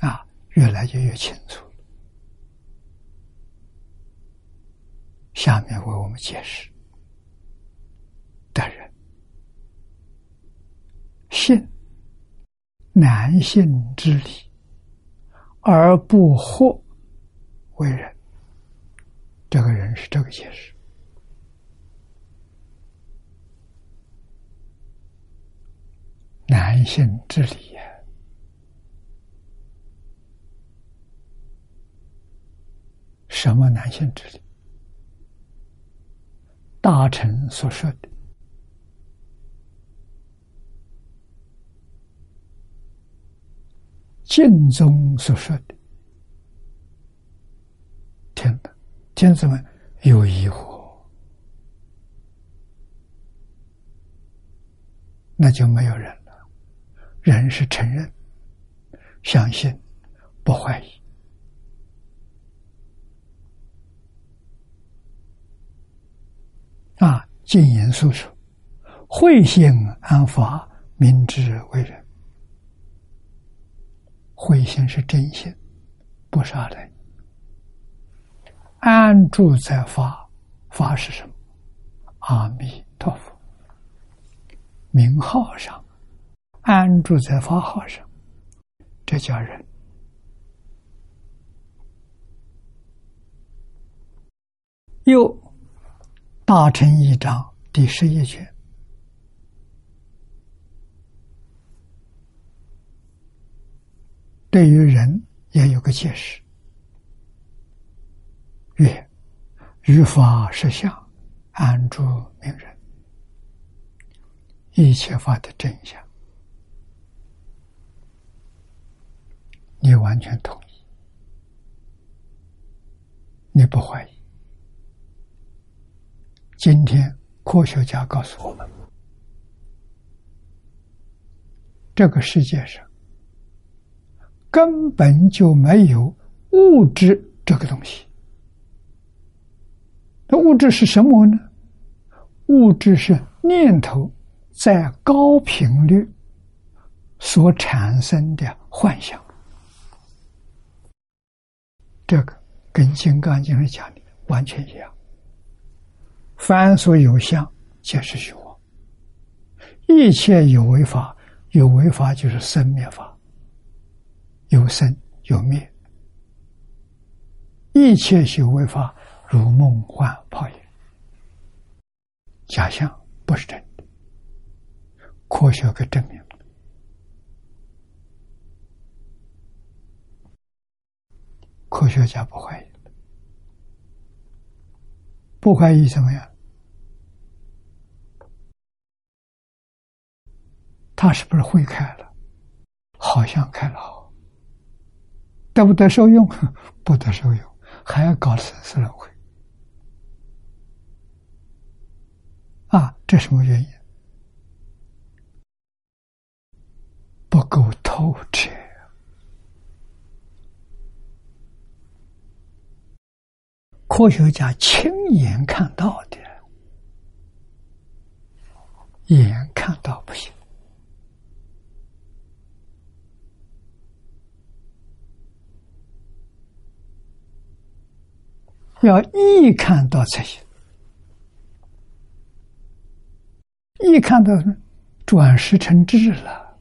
啊，越来越越清楚。下面为我们解释：的人信难信之理，而不惑为人。这个人是这个解释。男性之理呀、什么男性之理？大臣所说的敬宗所说的，听的。天子们有疑惑，那就没有人了。人是承认、相信、不怀疑。啊，静言所说，慧性安法，明之为人。慧心是真心，不杀人。安住在法，法是什么？阿弥陀佛，名号上，安住在法号上，这叫人。又大乘一章第十一卷。对于人也有个解释：曰，于法实相，安住名人，一切法的真相，你完全同意，你不怀疑。今天科学家告诉我们，这个世界上。根本就没有物质这个东西。那物质是什么呢？物质是念头在高频率所产生的幻想。这个跟《金刚经》上讲的完全一样。凡所有相，皆是虚妄。一切有为法，有为法就是生灭法。有生有灭，一切修为法如梦幻泡影，假象不是真的。科学可证明，科学家不怀疑，不怀疑什么呀？他是不是会开了？好像开了。得不得受用？不得受用，还要搞生死轮回啊！这什么原因？不够透彻。科学家亲眼看到的，眼看到不行。要一看到才行，一看到转十成智了，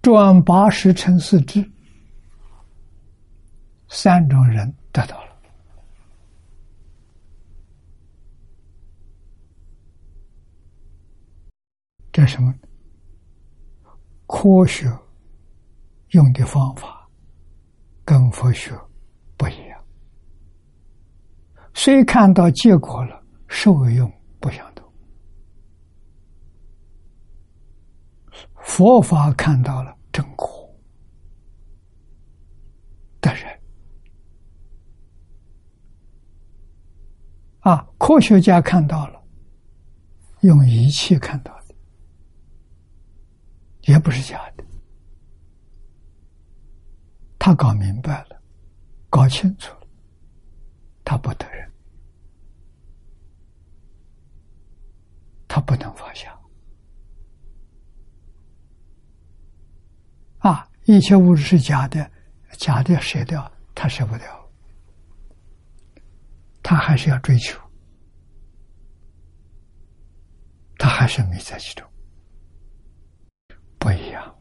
转八十成四智，三种人得到了，这什么？科学用的方法跟佛学不一样。虽看到结果了，受用不相同。佛法看到了真果的人，啊，科学家看到了，用仪器看到的，也不是假的。他搞明白了，搞清楚了，他不得人。他不能放下啊！一切物质是假的，假的舍掉，他舍不掉，他还是要追求，他还是迷在其中，不一样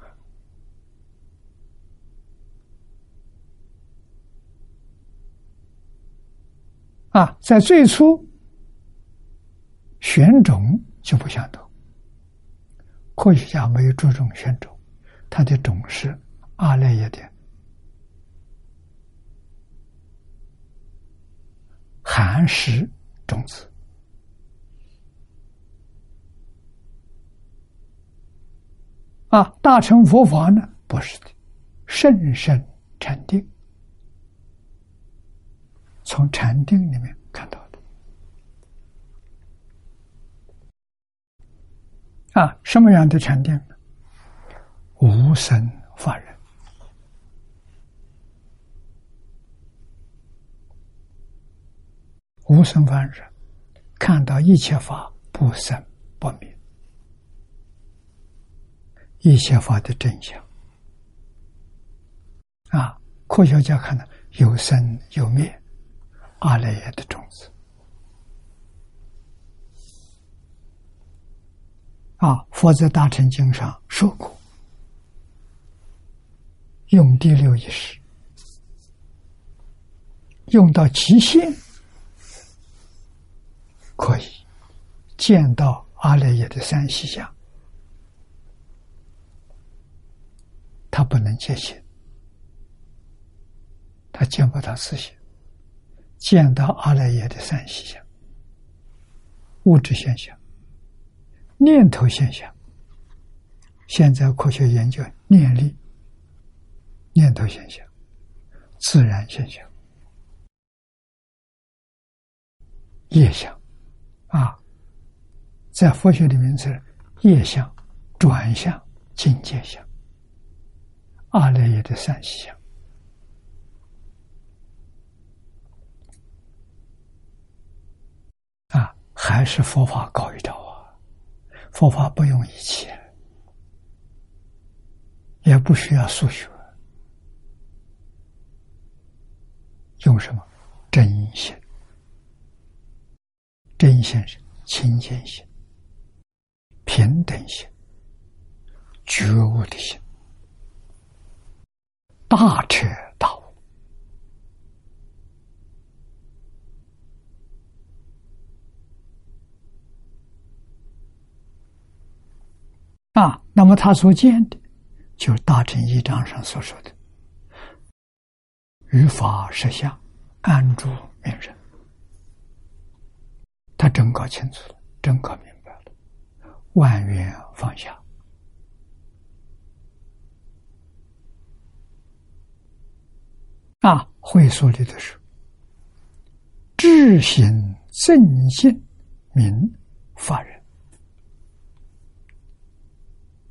啊！在最初选种。就不相同。科学家没有注重选种，他的种是阿赖耶的寒食种子啊。大乘佛法呢，不是的，甚深禅定，从禅定里面看到的。啊，什么样的禅定？无生法忍，无生法忍，看到一切法不生不灭，一切法的真相。啊，科学家看到有生有灭，阿赖耶的种子。啊，佛在《大乘经》上说过，用第六意识，用到极限，可以见到阿赖耶的三细相，他不能见性，他见不到自性，见到阿赖耶的三细相，物质现象。念头现象，现在科学研究念力、念头现象、自然现象、业相，啊，在佛学里面是业相、转向、境界相、阿赖耶的三细相，啊，还是佛法高一招啊。佛法不用仪器，也不需要数学，用什么？真心，真心是清净心、平等心、觉悟的心，大彻大悟。啊，那么他所见的，就是大乘一章上所说的“于法实相，安住名人”。他真搞清楚了，真搞明白了，万缘放下。啊，会所里的是智行正信明法人。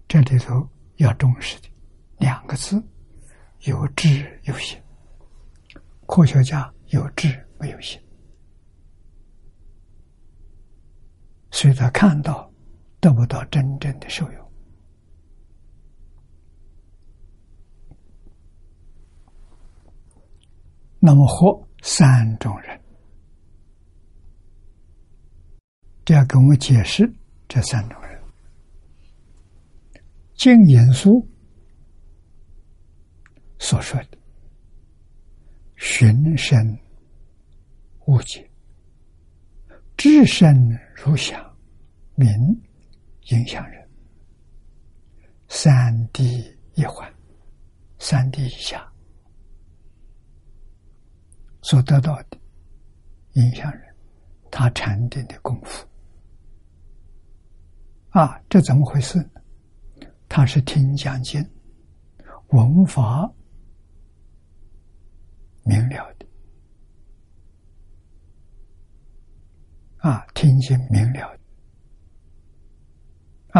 这里头要重视的两个字：有智有行。科学家有智没有心，所以他看到得不到真正的受用。那么，活三种人，这要给我们解释这三种人。经言书所说的“寻声悟解，智身如响，名影响人”，三谛一环，三谛以下所得到的影响人，他禅定的功夫。啊，这怎么回事？他是听讲经，文法明了的。啊，听经明了的。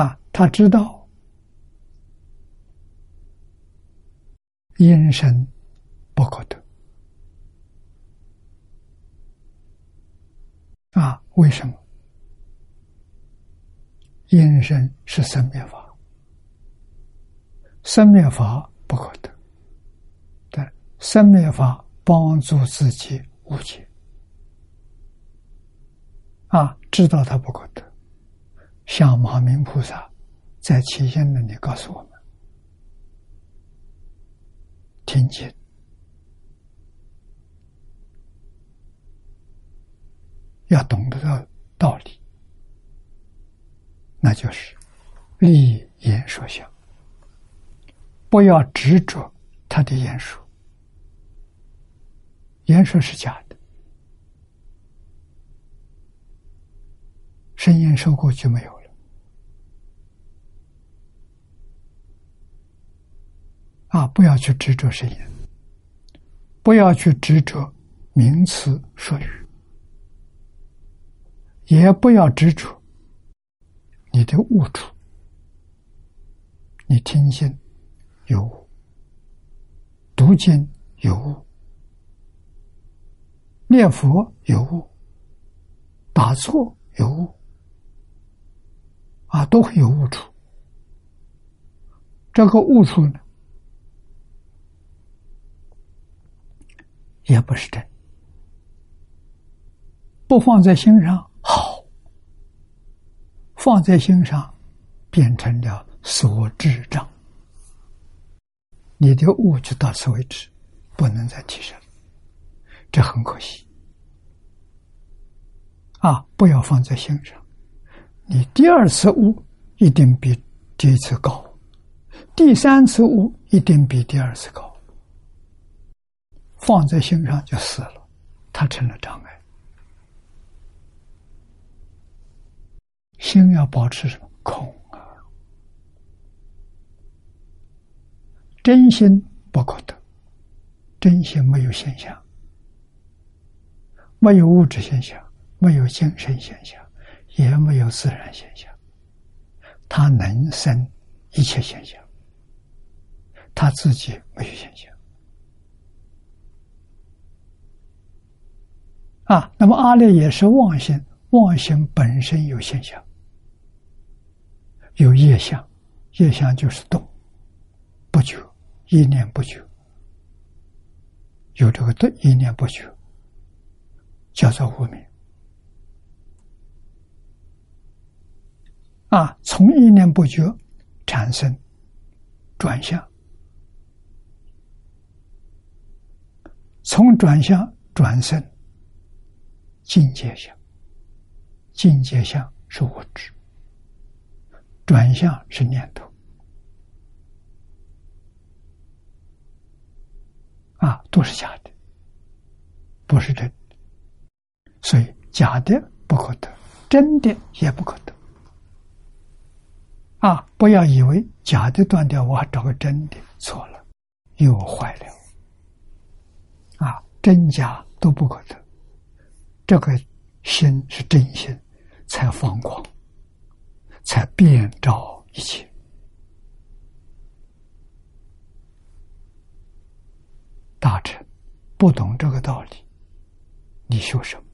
啊，他知道。因身不可得。啊，为什么？因身是生灭法。生灭法不可得，但生灭法帮助自己悟解啊，知道他不可得。像马明菩萨在起因那里告诉我们：听见要懂得到道理，那就是立言说相。不要执着他的言说，言说是假的，声音收过就没有了。啊，不要去执着声音，不要去执着名词术语，也不要执着你的悟处。你听经有悟，读经有悟，念佛有误，打坐有误，啊，都会有误处。这个悟处呢，也不是真，不放在心上好，放在心上变成了。所智障，你的悟就到此为止，不能再提升，这很可惜。啊，不要放在心上。你第二次悟一定比第一次高，第三次悟一定比第二次高。放在心上就死了，它成了障碍。心要保持什么空啊？真心不可得，真心没有现象，没有物质现象，没有精神现象，也没有自然现象。它能生一切现象，他自己没有现象。啊，那么阿赖也是妄心，妄心本身有现象，有业相，业相就是动，不久。一念不久，有这个动一念不久，叫做无明。啊，从一念不绝产生转向，从转向转身境界相，境界相是物质，转向是念头。啊，都是假的，不是真的，所以假的不可得，真的也不可得。啊，不要以为假的断掉，我还找个真的，错了，又坏了。啊，真假都不可得，这个心是真心，才放光，才遍照一切。大臣不懂这个道理，你修什么？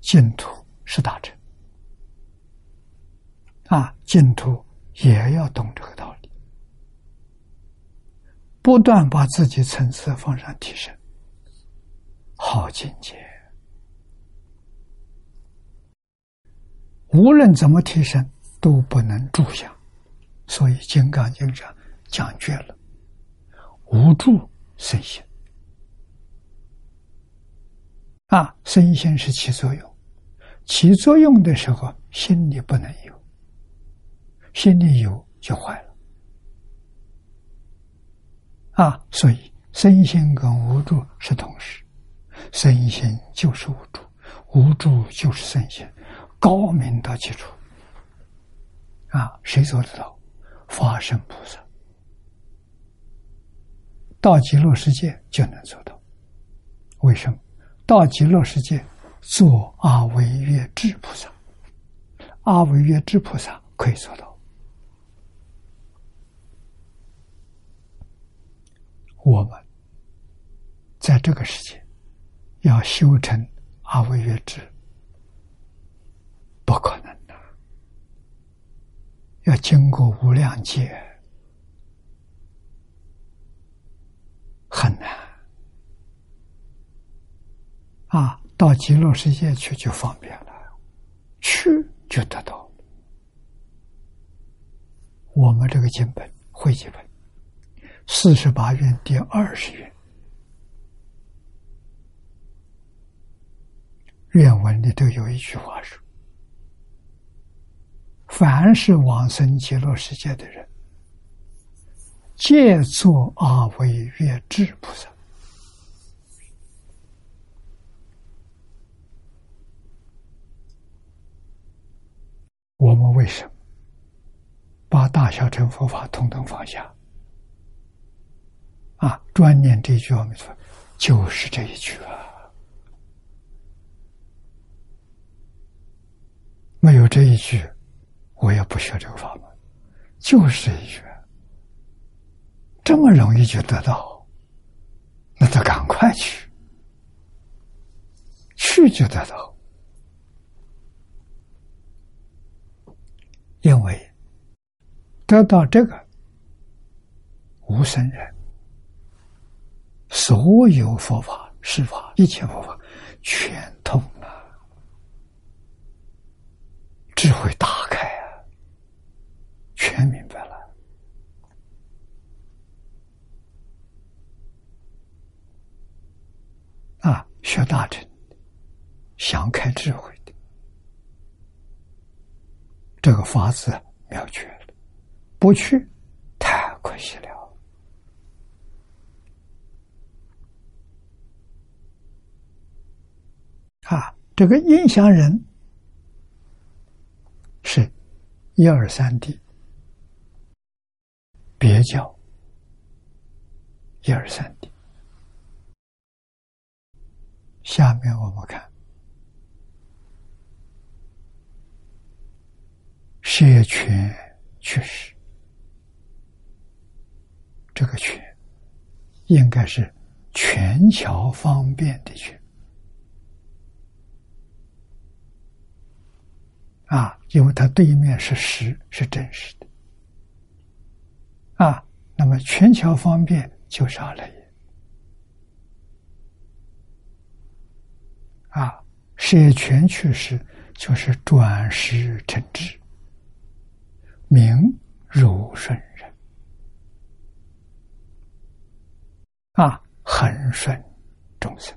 净土是大臣啊，净土也要懂这个道理，不断把自己层次往上提升，好境界。无论怎么提升，都不能住下，所以《金刚经》上讲绝了。无助身心啊，身心是起作用，起作用的时候，心里不能有，心里有就坏了啊。所以身心跟无助是同时，身心就是无助，无助就是身心，高明到极处啊！谁做得到？法身菩萨。到极乐世界就能做到，为什么？到极乐世界做阿惟越智菩萨，阿惟越智菩萨可以做到。我们在这个世界要修成阿惟越智，不可能的，要经过无量劫。很难啊！到极乐世界去就方便了，去就得到。我们这个经本会集本四十八愿第二十愿，愿文里头有一句话说：“凡是往生极乐世界的人。”借作阿惟越智菩萨，我们为什么把大小乘佛法统统放下，啊，专念这句阿弥陀佛，就是这一句啊。没有这一句，我也不学这个法门。就是这一句，这么容易就得到，那就赶快去，去就得到。因为得到这个无生人，所有佛法、释法、一切佛法全通了，智慧打开啊，全明白了啊！学大乘，想开智慧。这个法子妙绝了，不去太可惜了。啊，这个印象人是一二三 D，别叫一二三 D。下面我们看。摄权确实，这个权应该是全桥方便的权啊，因为它对面是实，是真实的啊。那么全桥方便就啥了也啊，摄权确实就是转识成智。名如顺人。啊，恒顺众生。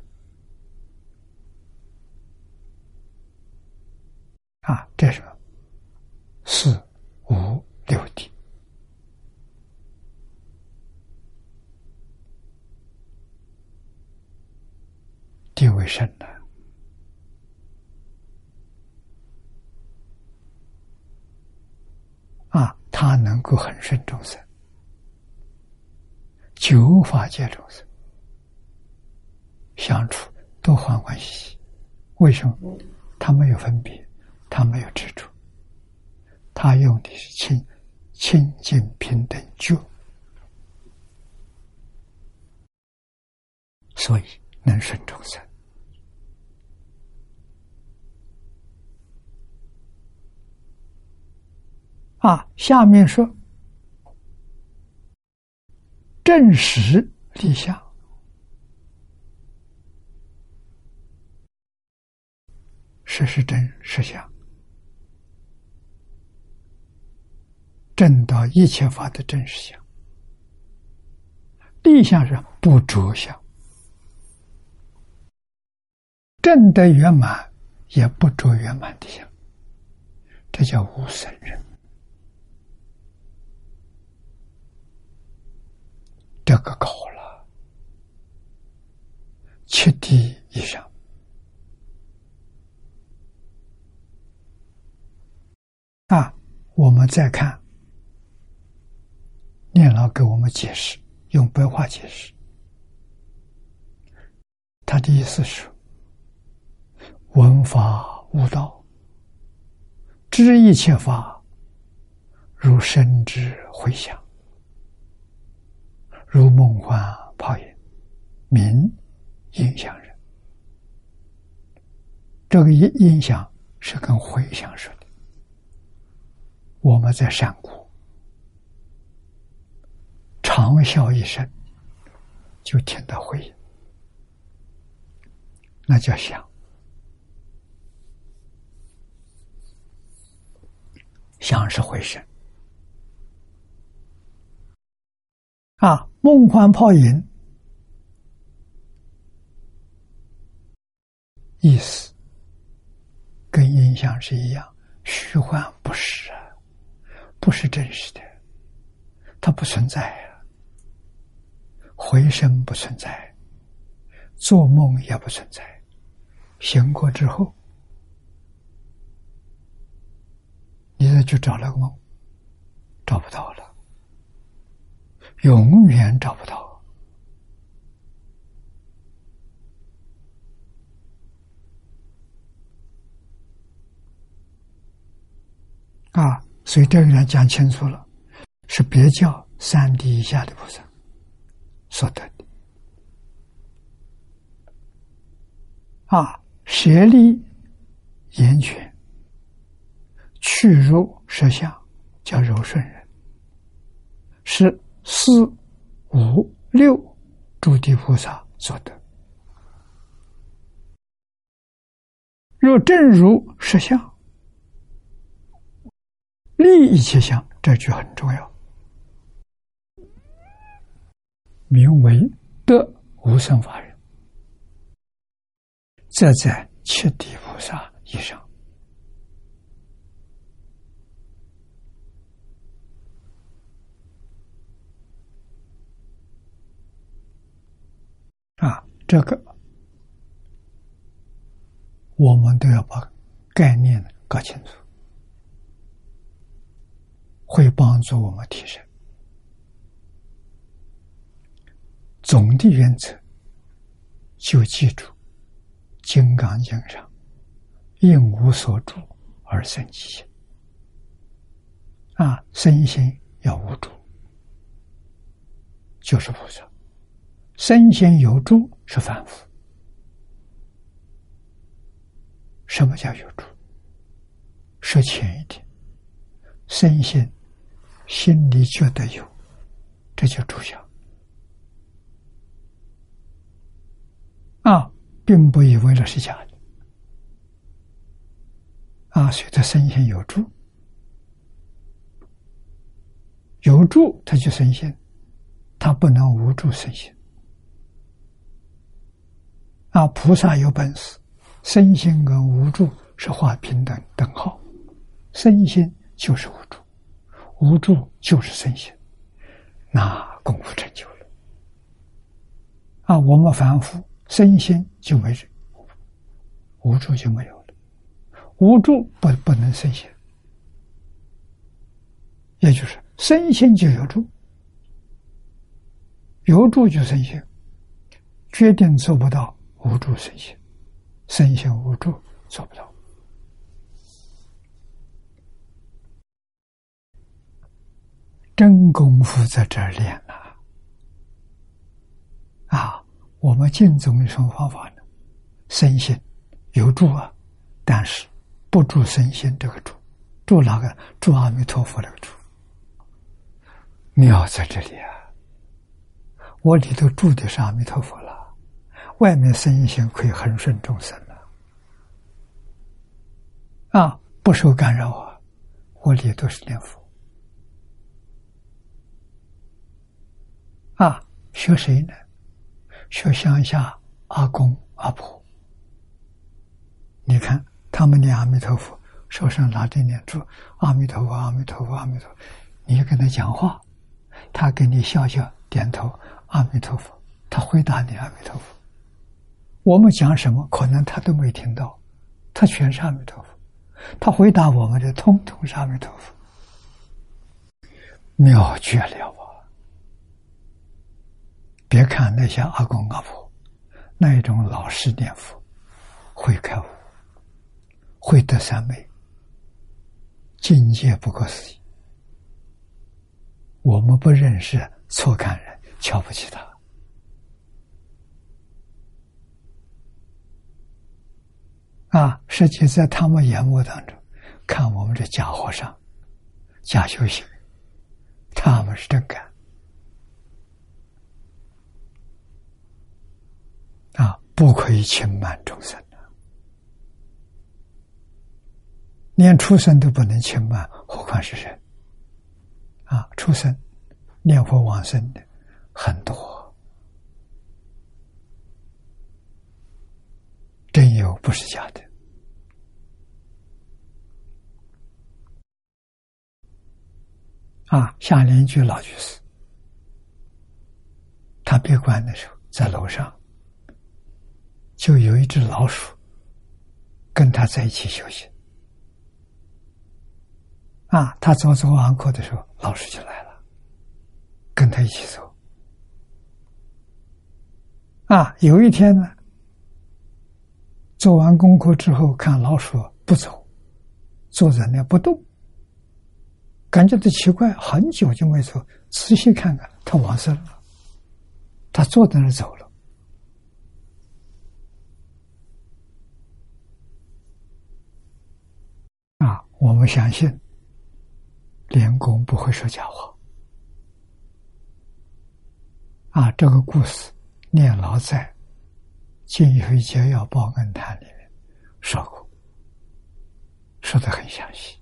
啊，这是四五六地。地位深的。他能够很顺众生，九法界众生相处都欢欢喜喜。为什么？他没有分别，他没有执着，他用的是清清净平等就，所以能顺众生。啊，下面说正实立相，实是真实相，正到一切法的真实相，立相是不着相，正得圆满也不着圆满的相，这叫无生人。这个高了，七地以上啊！我们再看念老给我们解释，用白话解释，他的意思是：闻法悟道，知一切法，如生之回响。如梦幻泡影，名影响人。这个印印象是跟回响说的。我们在山谷长啸一声，就听到回音，那叫响。响是回声啊。梦幻泡影，意思跟印象是一样，虚幻不实啊，不是真实的，它不存在啊，回声不存在，做梦也不存在，醒过之后，你再去找那个梦，找不到了。永远找不到啊！所以钓鱼人讲清楚了，是别教三地以下的菩萨所得的啊，舍利严选，去如舍相，叫柔顺人是。四五六诸地菩萨所得。若正如实相，利一切相，这句很重要，名为得无生法人，这在七地菩萨以上啊，这个。我们都要把概念搞清楚，会帮助我们提升。总的原则就记住，《金刚经》上“应无所住而生其心”，啊，身心要无住，就是菩萨；身心有住是凡夫。什么叫有住？说浅一点，身心心里觉得有，这叫住相啊，并不以为那是假的啊。随着，身心有住，有住他就身心，他不能无住身心啊。菩萨有本事。身心跟无助是画平等等号，身心就是无助，无助就是身心，那功夫成就了。啊，我们凡夫身心就没人，无助就没有了，无助不不能身心，也就是身心就有助，有助就身心，决定做不到无助身心。身心无助，做不到。真功夫在这儿练了啊！我们净宗有什么方法呢？身心有助啊，但是不助身心这个助，助哪个？助阿弥陀佛那个助。妙在这里啊！我里头住的是阿弥陀佛。外面身心可以恒顺众生了，啊，不受干扰啊！我里都是念佛，啊，学谁呢？学乡下阿公阿婆。你看他们念阿弥陀佛，手上拿着念珠，阿弥陀佛，阿弥陀佛，阿弥陀佛。你跟他讲话，他给你笑笑点头，阿弥陀佛，他回答你阿弥陀佛。我们讲什么，可能他都没听到，他全是阿弥陀佛，他回答我们的通通是阿弥陀佛，妙绝了啊！别看那些阿公阿婆，那一种老实念佛，会开悟，会得三昧，境界不可思议。我们不认识，错看人，瞧不起他。啊，实际在他们眼目当中，看我们这假和尚、假修行，他们是真干。啊，不可以轻慢众生的，连畜生都不能轻慢，何况是人？啊，畜生念佛往生的很多，有，不是假的。啊，下邻居老居士，他闭关的时候，在楼上就有一只老鼠跟他在一起休息。啊，他走走完课的时候，老鼠就来了，跟他一起走。啊，有一天呢，做完功课之后，看老鼠不走，坐在那不动。感觉到奇怪，很久就没走，仔细看看，他完事了，他坐在那走了。啊，我们相信，连公不会说假话。啊，这个故事念老在《金玉节要报恩谈》里面说过，说的很详细。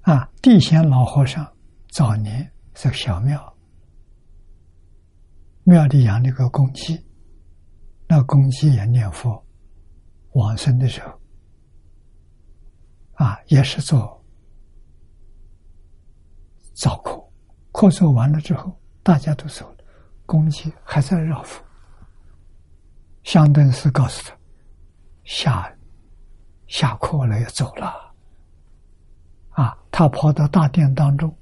啊，地仙老和尚早年是小庙，庙里养了个公鸡，那公鸡也念佛。往生的时候，啊，也是做早课，课做完了之后，大家都走了，公鸡还在绕佛。香灯师告诉他，下下课了要走了，啊，他跑到大殿当中，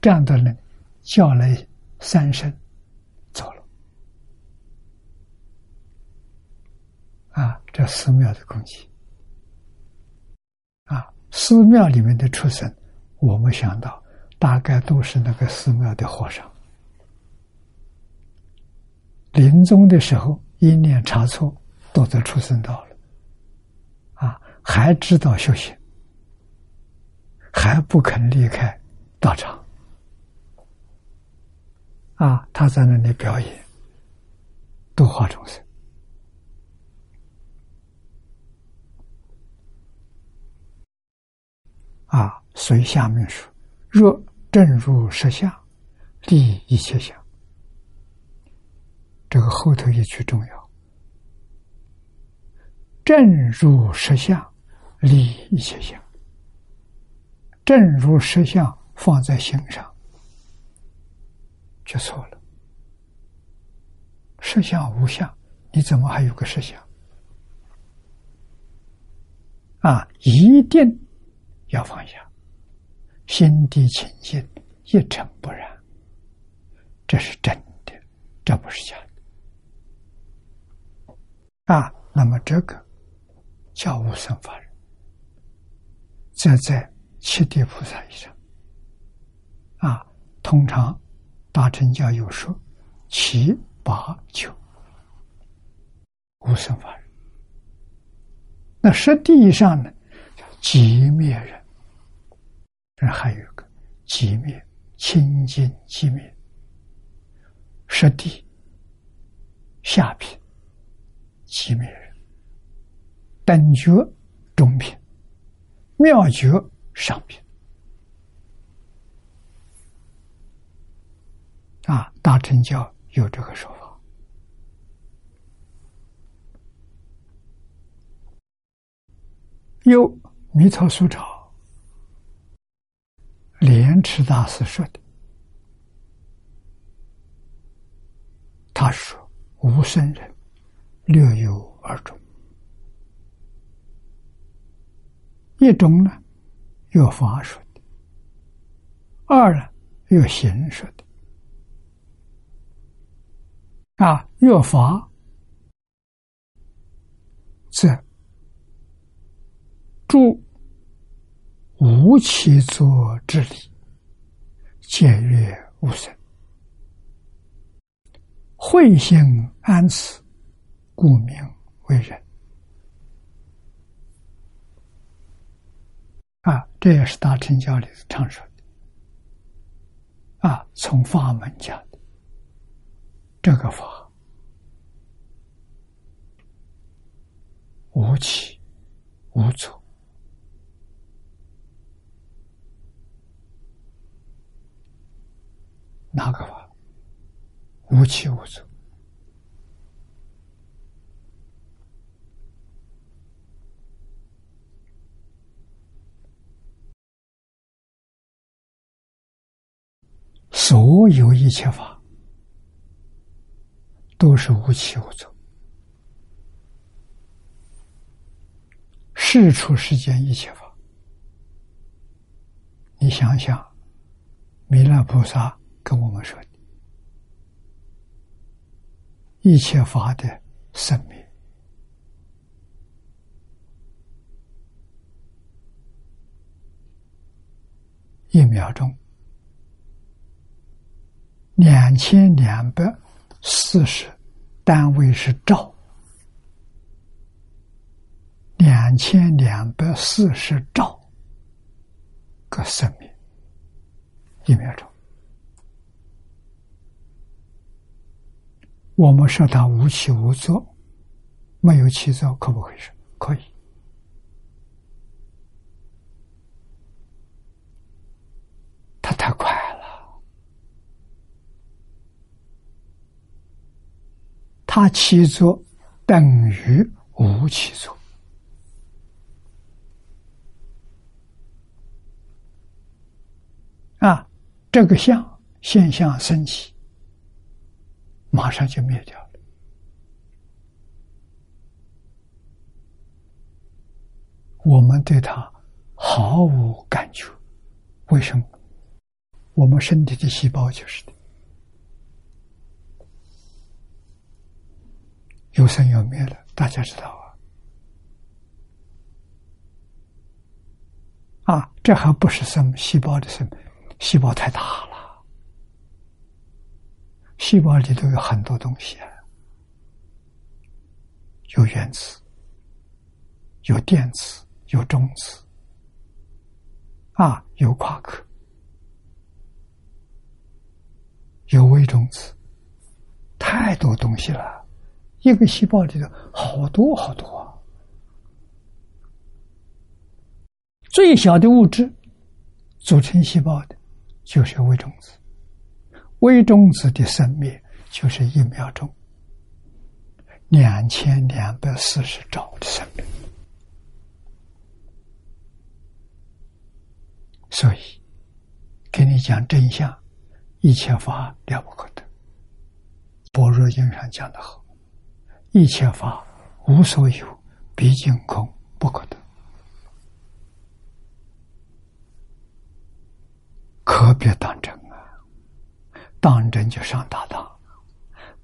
站的人叫了三声。走了啊，这寺庙的供给，啊，寺庙里面的出生，我们想到大概都是那个寺庙的和尚，临终的时候一念差错，都在出生道了，啊，还知道修行，还不肯离开道场，啊，他在那里表演，度化众生。啊，所以下面说：“若正入实相，利一切相。”这个后头一句重要。正入实相，利一切相。正入实相放在心上，就错了。实相无相，你怎么还有个实相？啊，一定。要放下，心地清净，一尘不染，这是真的，这不是假的。啊，那么这个叫无生法人，这在七地菩萨以上。啊，通常大乘教有说七八九无生法人，那十地以上呢，叫寂灭人。这还有一个寂灭清净寂灭，实地下品寂灭人，等觉中品，妙觉上品。啊，大乘教有这个说法。有弥陀苏钞。莲池大师说的，他说：“无生人略有二种，一种呢，有法说的；二呢，有行说的。啊，有法这诸。”无其作之理，简约无生，慧性安此，故名为人。啊，这也是大乘教里常说的。啊，从法门讲的，这个法无起无作。哪个法？无起无作，所有一切法都是无起无作。事出世间一切法，你想想，弥勒菩萨。跟我们说的一切法的生命，一秒钟两千两百四十单位是兆。两千两百四十兆个生命，一秒钟。我们说他无起无作，没有起作，可不可以说？可以。他太快了，他起作等于无起作。啊，这个相现象升起，马上就灭掉了。我们对它毫无感觉，为什么？我们身体的细胞就是的，有生有灭的，大家知道啊？啊，这还不是生细胞的生。细胞太大了，细胞里头有很多东西啊，有原子，有电子，有中子，啊，有夸克，有微中子，太多东西了。一个细胞里头好多好多，最小的物质组成细胞的。就是微中子，微中子的生灭就是一秒钟两千两百四十兆的生命，所以给你讲真相，一切法了不可得。般若经上讲的好，一切法无所有，毕竟空，不可得。可别当真！当真就上大当，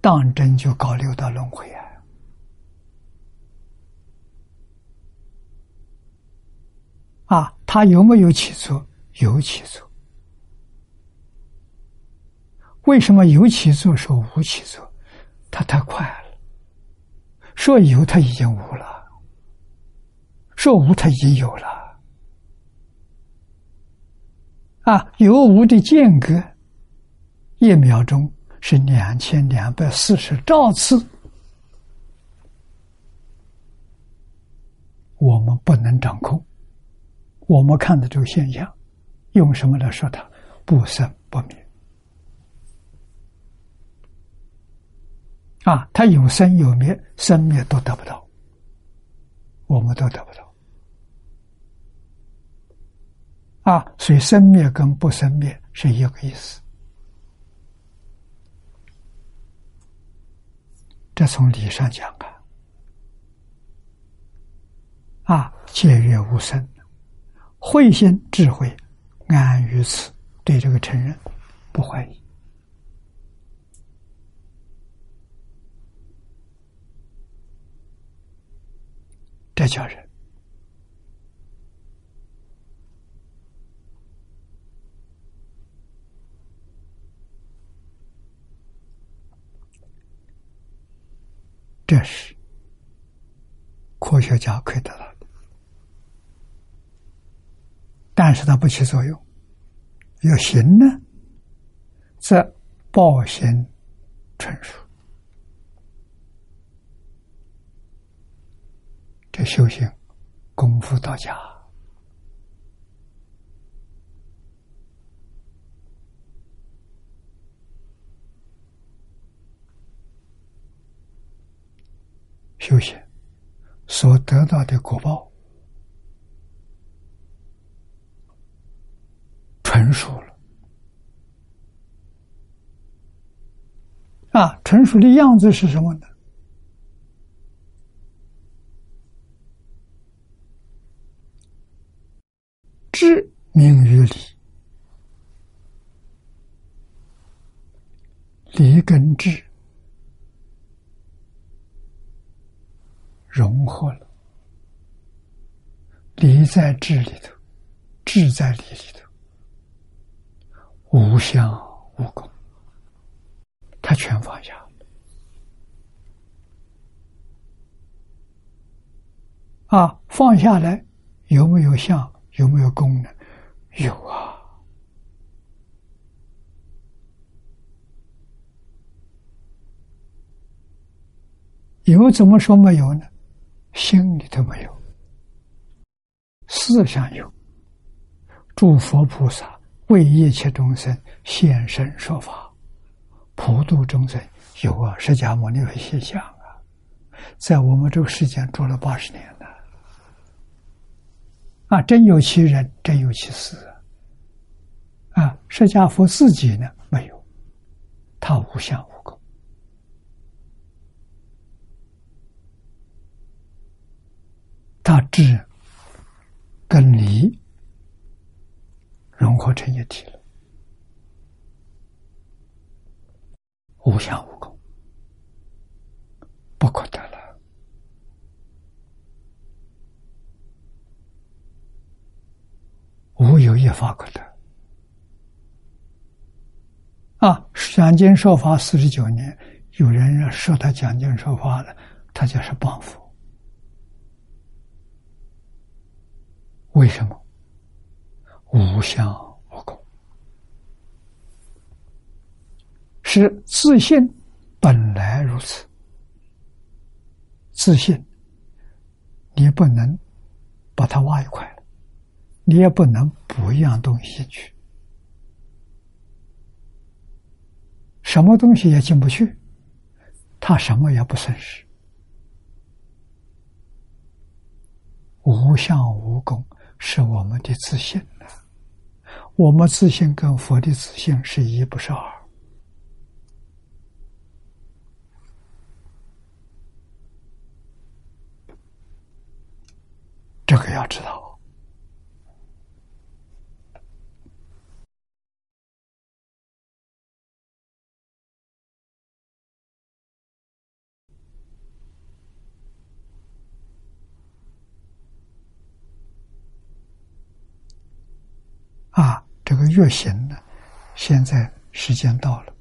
当真就搞六道轮回啊！啊，他有没有起作？有起作。为什么有起作说无起作？他太快了。说有他已经无了，说无他已经有了。啊，有无的间隔，一秒钟是两千两百四十兆次，我们不能掌控。我们看的这个现象，用什么来说它？不生不灭。啊，它有生有灭，生灭都得不到，我们都得不到。啊，所以生灭跟不生灭是一个意思。这从理上讲啊，啊，戒约无声，慧心智慧安于此，对这个承认，不怀疑，这叫人。这是科学家可以得到的，但是它不起作用。有行呢，则报行纯熟。这修行功夫到家。修行所得到的果报成熟了啊！成熟的样子是什么呢？知名于理，理根智。融合了，理在智里头，智在理里头，无相无功，他全放下。啊，放下来有没有相？有没有功能？有啊。有怎么说没有呢？心里头没有，思想有。诸佛菩萨为一切众生现身说法，普度众生，有啊。释迦牟尼佛现象啊，在我们这个世间住了八十年了。啊，真有其人，真有其事啊！释迦佛自己呢，没有，他无相无功，他智跟理融合成一体了，无相无空，不可得了。无有一法可得啊！讲经说法四十九年，有人说他讲经说法了，他就是谤佛。为什么？无相无功，是自信本来如此。自信，你不能把它挖一块。你也不能补一样东西进去，什么东西也进不去，他什么也不损失，无相无功是我们的自信呢。我们自信跟佛的自信是一，不是二，这个要知道。啊，这个月行呢，现在时间到了。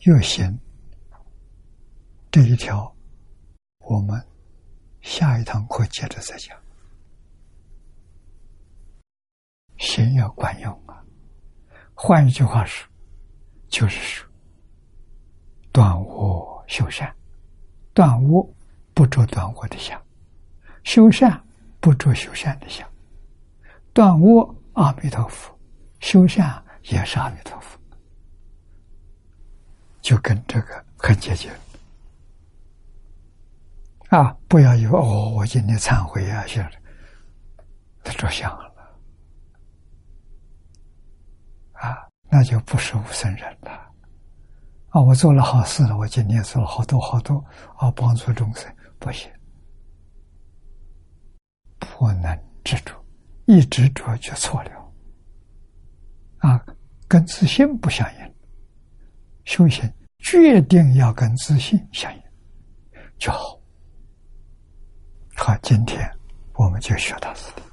月行这一条，我们下一堂课接着再讲。行要管用啊，换一句话说，就是说，断我修善，断我不着断我的相，修善不着修善的相。断我阿弥陀佛，修善也是阿弥陀佛，就跟这个很接近。啊，不要以为哦，我今天忏悔啊，现在他着想了，啊，那就不是无生人了。啊，我做了好事了，我今天做了好多好多啊，帮助众生，不行，不能执着。一执着就错了，啊，跟自信不相应。修行决定要跟自信相应就好。好，今天我们就学到这里。